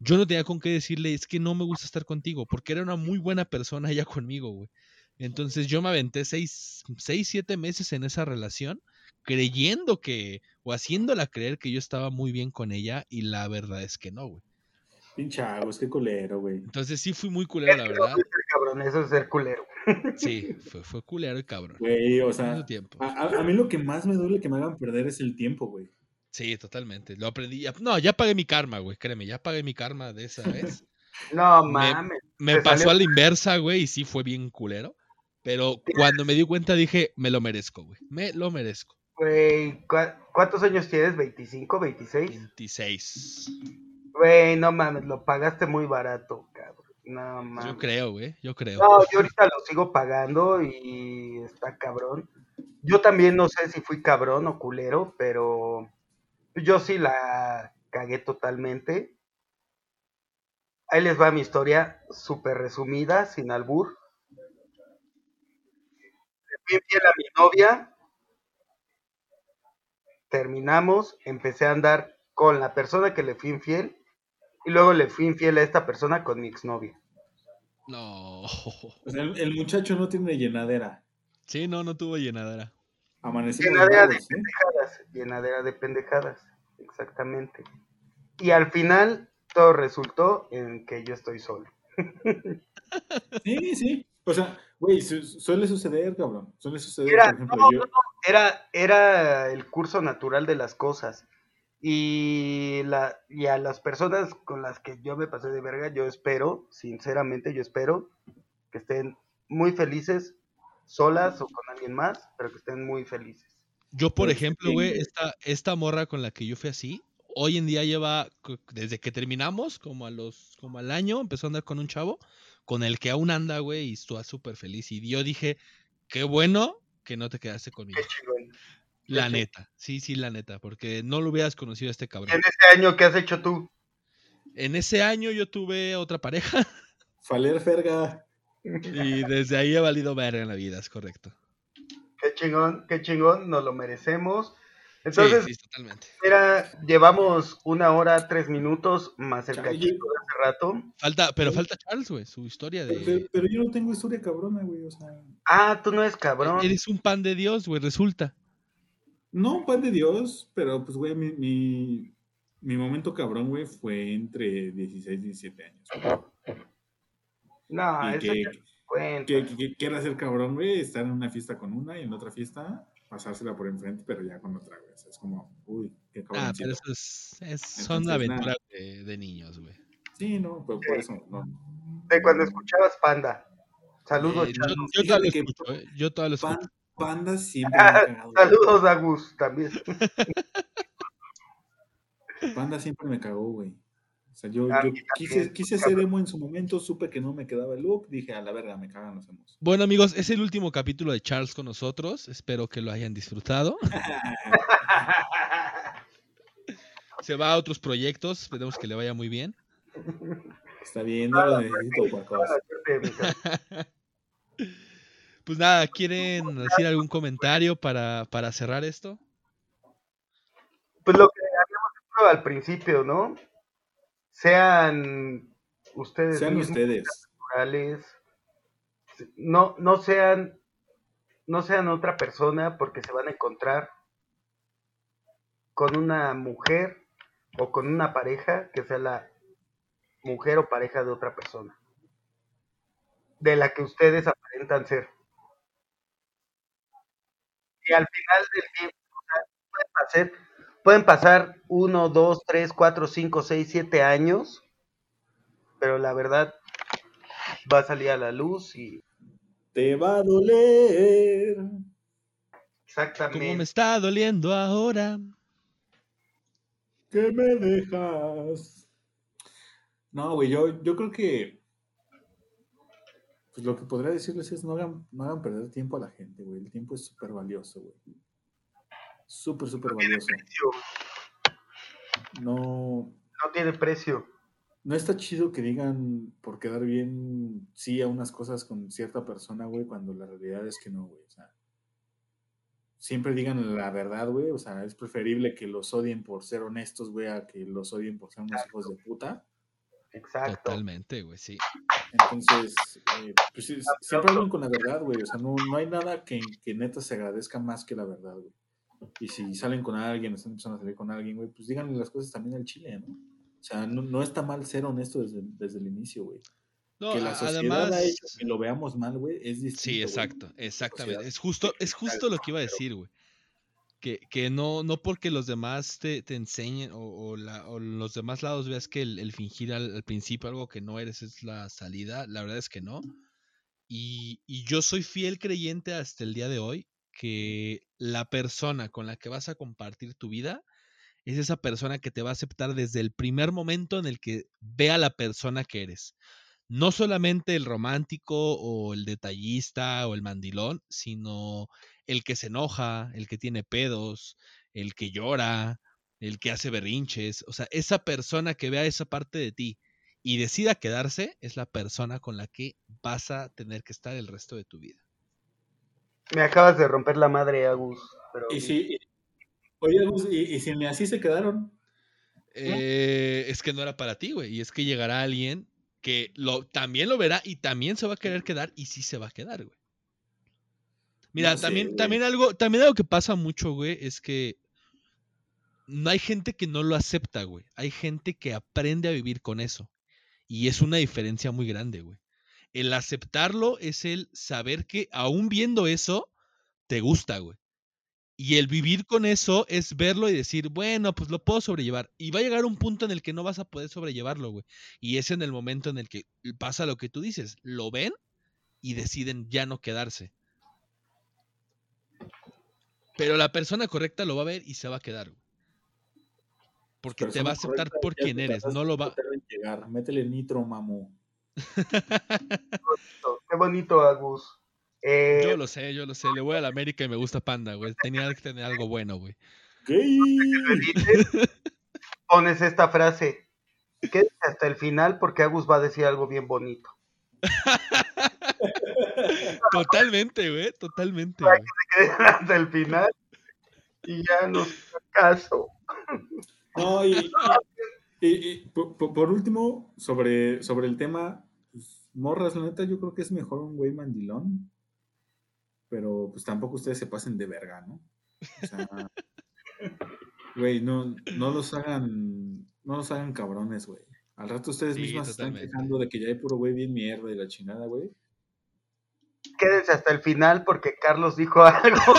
yo no tenía con qué decirle, es que no me gusta estar contigo, porque era una muy buena persona ella conmigo, güey. Entonces yo me aventé seis, seis, siete meses en esa relación, creyendo que, o haciéndola creer que yo estaba muy bien con ella, y la verdad es que no, güey. Pinche Agus, qué culero, güey. Entonces sí fui muy culero, la verdad. Eso es ser cabrón, eso es ser culero. Sí, fue, fue culero y cabrón. Güey, o sea, tiempo. a, mí lo que más me duele que me hagan perder es el tiempo, güey. Sí, totalmente. Lo aprendí. ya- No, ya pagué mi karma, güey. Créeme, ya pagué mi karma de esa vez. No Me- mames. Me pasó salió- a la inversa, güey, y sí fue bien culero. Pero cuando me di cuenta dije, me lo merezco, güey. Me lo merezco. Güey, ¿cu- ¿cuántos años tienes? ¿25, 26? 26. Güey, no mames, lo pagaste muy barato, cabrón. No mames. Yo creo, güey. Yo creo. No, yo ahorita lo sigo pagando y está cabrón. Yo también no sé si fui cabrón o culero, pero yo sí la cagué totalmente. Ahí les va mi historia súper resumida, sin albur. Fui infiel a mi novia. Terminamos, empecé a andar con la persona que le fui infiel y luego le fui infiel a esta persona con mi exnovia. No. O sea, el, el muchacho no tiene llenadera. Sí, no, no tuvo llenadera. Amanecimos Llenadera de bravos, ¿eh? pendejadas, llenadera de pendejadas, exactamente. Y al final todo resultó en que yo estoy solo. Sí, sí. O sea, güey, su- suele suceder, cabrón. Suele suceder, Mira, por ejemplo, no, yo. no, Era, era el curso natural de las cosas. Y, la, y a las personas con las que yo me pasé de verga, yo espero, sinceramente, yo espero que estén muy felices, solas o con alguien más, pero que estén muy felices. Yo, por Pues, ejemplo, güey, esta, esta morra con la que yo fui así, hoy en día lleva, desde que terminamos, como a los, como al año, empezó a andar con un chavo, con el que aún anda, güey, y está súper feliz. Y yo dije, qué bueno que no te quedaste conmigo. Qué chingón. La qué neta, sí, sí, la neta, porque no lo hubieras conocido a este ¿Y cabrón. en este año qué has hecho tú? En ese año yo tuve otra pareja Faler Ferga. y desde ahí he valido verga en la vida, es correcto. Qué chingón, qué chingón, nos lo merecemos. Entonces, sí, totalmente. mira, llevamos una hora, tres minutos, más el cachito de hace rato. Falta, pero falta Charles, güey, su historia Pero, de... pero yo no tengo historia cabrona, güey. O sea, Ah, tú no eres cabrón. Eres un pan de Dios, güey, resulta. no pan de Dios, pero pues, güey, mi, mi, mi momento cabrón, güey, fue entre 16 y 17 años. güey. No, y eso que, que, que, ser cabrón, güey, estar en una fiesta con una y en otra fiesta pasársela por enfrente, pero ya con otra, güey. O sea, es como, uy, qué Ah, cabrón. pero eso es, es- son Entonces, aventuras de, de niños, güey. Sí, no, pero por eso, no. De cuando escuchabas Panda. Saludos, Eh, yo, yo todavía lo escucho, eh, yo todavía lo Pan- escucho. Panda siempre me ha cagado. güey. Saludos, Agus, también. Panda siempre me cagó, güey. O sea, yo, quise, quise ser emo en su momento, supe que no me quedaba el look, dije, a la verga, me cagan los emos. Bueno, amigos, es el último capítulo de Charles con nosotros. Espero que lo hayan disfrutado. Se va a otros proyectos. Esperemos que le vaya muy bien. Está bien, no lo necesito. Pues nada, ¿quieren decir algún comentario para, para cerrar esto? Pues lo que habíamos dicho al principio, ¿no? Sean ustedes Sean mismos ustedes. naturales. No, no sean, no sean otra persona porque se van a encontrar con una mujer o con una pareja que sea la mujer o pareja de otra persona. De la que ustedes aparentan ser. Y al final del tiempo, pueden pasar, pueden pasar uno, dos, tres, cuatro, cinco, seis, siete años, pero la verdad va a salir a la luz y Te va a doler. ¿Cómo me exactamente. está doliendo ahora? que me dejas. No, güey, yo, yo creo que. Pues lo que podría decirles es no hagan, no hagan perder tiempo a la gente, güey. El tiempo es súper valioso, güey. Súper, súper valioso. precio, No, no tiene precio. no está chido que digan por quedar bien sí a unas cosas con cierta persona, güey, cuando la realidad es que no, güey. O sea, siempre digan la verdad, güey. O sea, es preferible que los odien por ser honestos, güey, a que los odien por ser unos hijos de puta. Exacto. Totalmente, güey, sí. Entonces, eh, pues sí, siempre hablen con la verdad, güey. O sea, no, no hay nada que, que neta se agradezca más que la verdad, güey. Y si salen con alguien, están empezando a salir con alguien, güey, pues díganle las cosas también al chile, ¿no? O sea, no, no está mal ser honesto desde, desde el inicio, güey. No, que la a- sociedad además, ha hecho que lo veamos mal, güey, es distinto. sí, exacto, exactamente. Es justo, es justo lo que iba a decir, güey. Que, que no, no porque los demás te, te enseñen o, o la- o los demás lados veas que el, el fingir al, al principio algo que no eres es la salida, la verdad es que no. Y, y yo soy fiel creyente hasta el día de hoy que la persona con la que vas a compartir tu vida es esa persona que te va a aceptar desde el primer momento en el que vea la persona que eres. No solamente el romántico o el detallista o el mandilón, sino el que se enoja, el que tiene pedos, el que llora, el que hace berrinches. O sea, esa persona que vea esa parte de ti y decida quedarse es la persona con la que vas a tener que estar el resto de tu vida. Me acabas de romper la madre, Agus. Pero Y si, oye, Gus, y, y si ni así se quedaron, Eh, es que no era para ti, güey. Y es que llegará alguien que lo, también lo verá y también se va a querer quedar y sí se va a quedar, güey. Mira, No sé, también, güey. también algo, también algo que pasa mucho, güey, es que no hay gente que no lo acepta, güey. Hay gente que aprende a vivir con eso. Y es una diferencia muy grande, güey. El aceptarlo es el saber que aún viendo eso, te gusta, güey. Y el vivir con eso es verlo y decir, bueno, pues lo puedo sobrellevar. Y va a llegar un punto en el que no vas a poder sobrellevarlo, güey. Y es en el momento en el que pasa lo que tú dices. Lo ven y deciden ya no quedarse. Pero la persona correcta lo va a ver y se va a quedar, güey. Porque te va a aceptar por quien eres. No lo va. llegar. Métele nitro, mamu. Qué bonito, Agus. Eh, Yo lo sé, yo lo sé. Le voy a la América y me gusta Panda, güey. Tenía que tener algo bueno, güey. Pones esta frase. Quédate hasta el final porque Agus va a decir algo bien bonito. Totalmente, güey. Totalmente. güey. Quédate hasta el final y ya no se caso. No, y, y- y- y por, por- último, sobre, sobre el tema, pues, morras, la neta, yo creo que es mejor un güey mandilón. Pero pues tampoco ustedes se pasen de verga, ¿no? O sea, güey, no, no los hagan, no los hagan cabrones, güey. Al rato ustedes Sí, mismas se están quejando de que ya hay puro güey bien mierda y la chingada, güey. Quédense hasta el final porque Carlos dijo algo.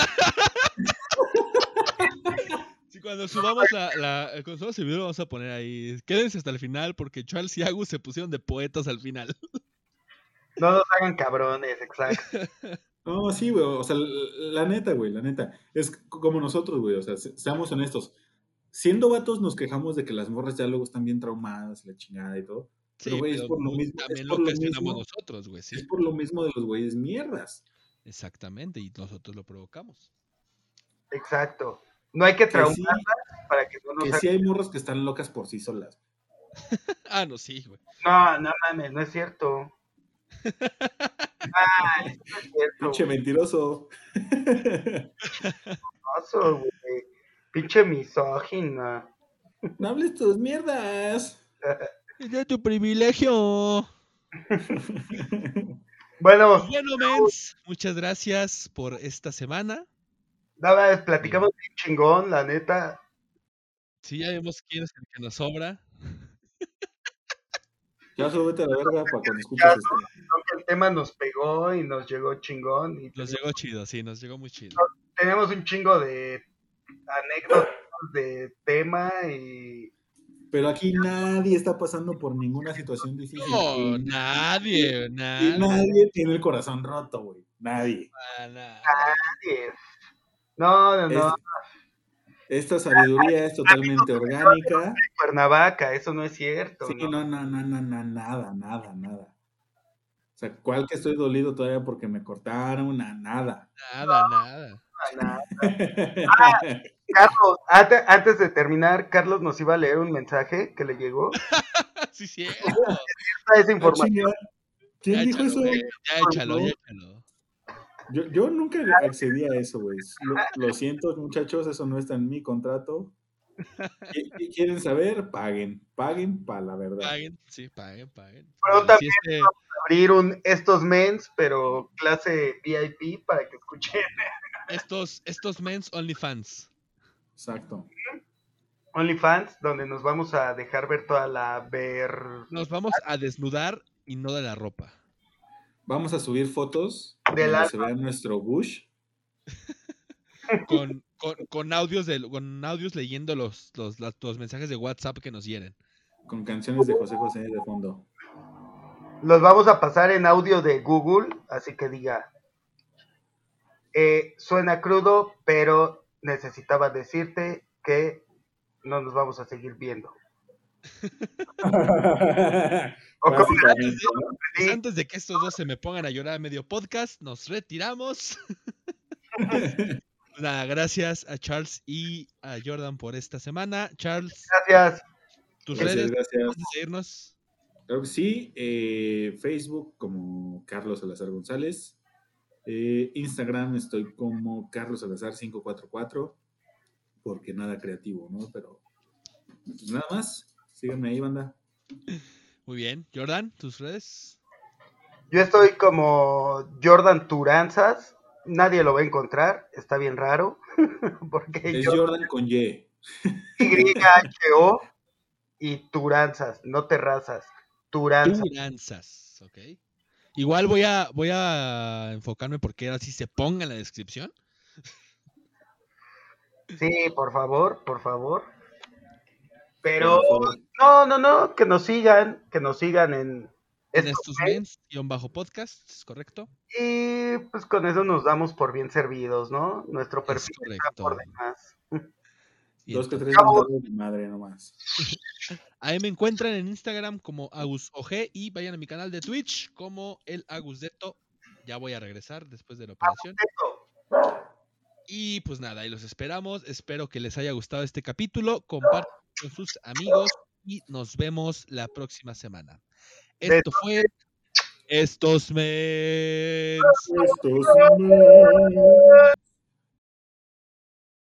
Sí, cuando subamos la, la- cuando subamos el video vamos a poner ahí. Quédense hasta el final porque Charles y Agus se pusieron de poetas al final. No nos hagan cabrones, exacto. No, sí, güey, o sea, la, neta, güey, la neta. Es como nosotros, güey, o sea, se- seamos honestos. Siendo vatos nos quejamos de que las morras ya luego están bien traumadas, la chingada y todo. Pero, güey, es por lo mismo- es también por lo lo mismo. nosotros, güey, sí. Es por lo mismo de los güeyes mierdas. Exactamente, y nosotros lo provocamos. Exacto. No hay que Que traumarlas sí, para que no nos que hagan- sí hay morras que están locas por sí solas. Ah, no, sí, güey. No, no mames, no es cierto. Ay, no es cierto. Pinche mentiroso. Pinche misógina. no hables tus mierdas. Es de tu privilegio. Bueno, Bueno, mens, muchas gracias por esta semana. nada, platicamos bien chingón, la neta. Sí, ya vemos quién es el que nos sobra. Ya solo vete a la verga para cuando escuches esto. Creo que el tema nos pegó y nos llegó chingón. Y Nos llegó chido, sí, nos llegó muy chido. tenemos un chingo de anécdotas de tema y Pero aquí nadie está pasando por ninguna situación difícil. No, Y- nadie, y nadie. nadie tiene el corazón roto, güey. Nadie. Ah, nadie. No, no, no. Esta sabiduría es totalmente orgánica. Cuernavaca, eso no es cierto. Sí, ¿no? no, no, no, no, no, nada, nada, nada. O sea, ¿cuál que estoy dolido todavía porque me cortaron? Na- Nada. Nada, nada. Nada. Carlos, ante- antes de terminar, Carlos nos iba a leer un mensaje que le llegó. Sí, sí. Esta es Ah, información. ¿Quién Ya dijo échalo, eso? Ya échalo, ya échalo. Yo, yo nunca accedí a eso, güey. Lo, lo siento, muchachos, eso no está en mi contrato. ¿Qui- qui- ¿Quieren saber? Paguen. Paguen para la verdad. Paguen, sí, paguen, paguen. Pero también- si este- Abrir un estos mens, pero clase VIP para que escuchen estos, estos men's OnlyFans. Exacto. OnlyFans, donde nos vamos a dejar ver toda la ver. Nos vamos a desnudar y no de la ropa. Vamos a subir fotos De donde la- se vea nuestro bush. Con, con, con audios de, con audios leyendo los, los, los mensajes de WhatsApp que nos hieren. con canciones de José José de fondo. Los vamos a pasar en audio de Google, así que diga. eh, suena crudo, pero necesitaba decirte que no nos vamos a seguir viendo. Pues antes de que estos dos se me pongan a llorar a medio podcast, nos retiramos. Pues Nada, gracias a Charles y a Jordan por esta semana. Charles, gracias. tus Gracias, redes, gracias. antes de irnos. Claro que sí, eh, Facebook como Carlos Salazar González, Eh, Instagram estoy como Carlos Salazar 544, porque nada creativo, ¿no? Pero pues nada más, síganme ahí, banda. Muy bien. Jordan, tus redes. Yo estoy como Jordan Turanzas. Nadie lo va a encontrar. Está bien raro. Porque Es yo Jordan con Y. Y-H-O y Turanzas, no terrazas. Turanzas. Turanzas, ok. Igual voy a, voy a enfocarme porque ahora sí se ponga en la descripción. Sí, por favor, por favor. Pero no, no, no, que nos sigan, que nos sigan en En esto, estos mens, guion bajo podcast, ¿es correcto? y pues con eso nos damos por bien servidos, ¿no? Nuestro Es perfil está correcto. por demás. Y Dos que tres de madre nomás. ahí me encuentran en Instagram como AgusOG y vayan a mi canal de Twitch como el Agusdeto Ya voy a regresar después de la operación. Y pues nada, ahí los esperamos. Espero que les haya gustado este capítulo. Compartan con sus amigos y nos vemos la próxima semana. Esto fue Estos Mens. Estos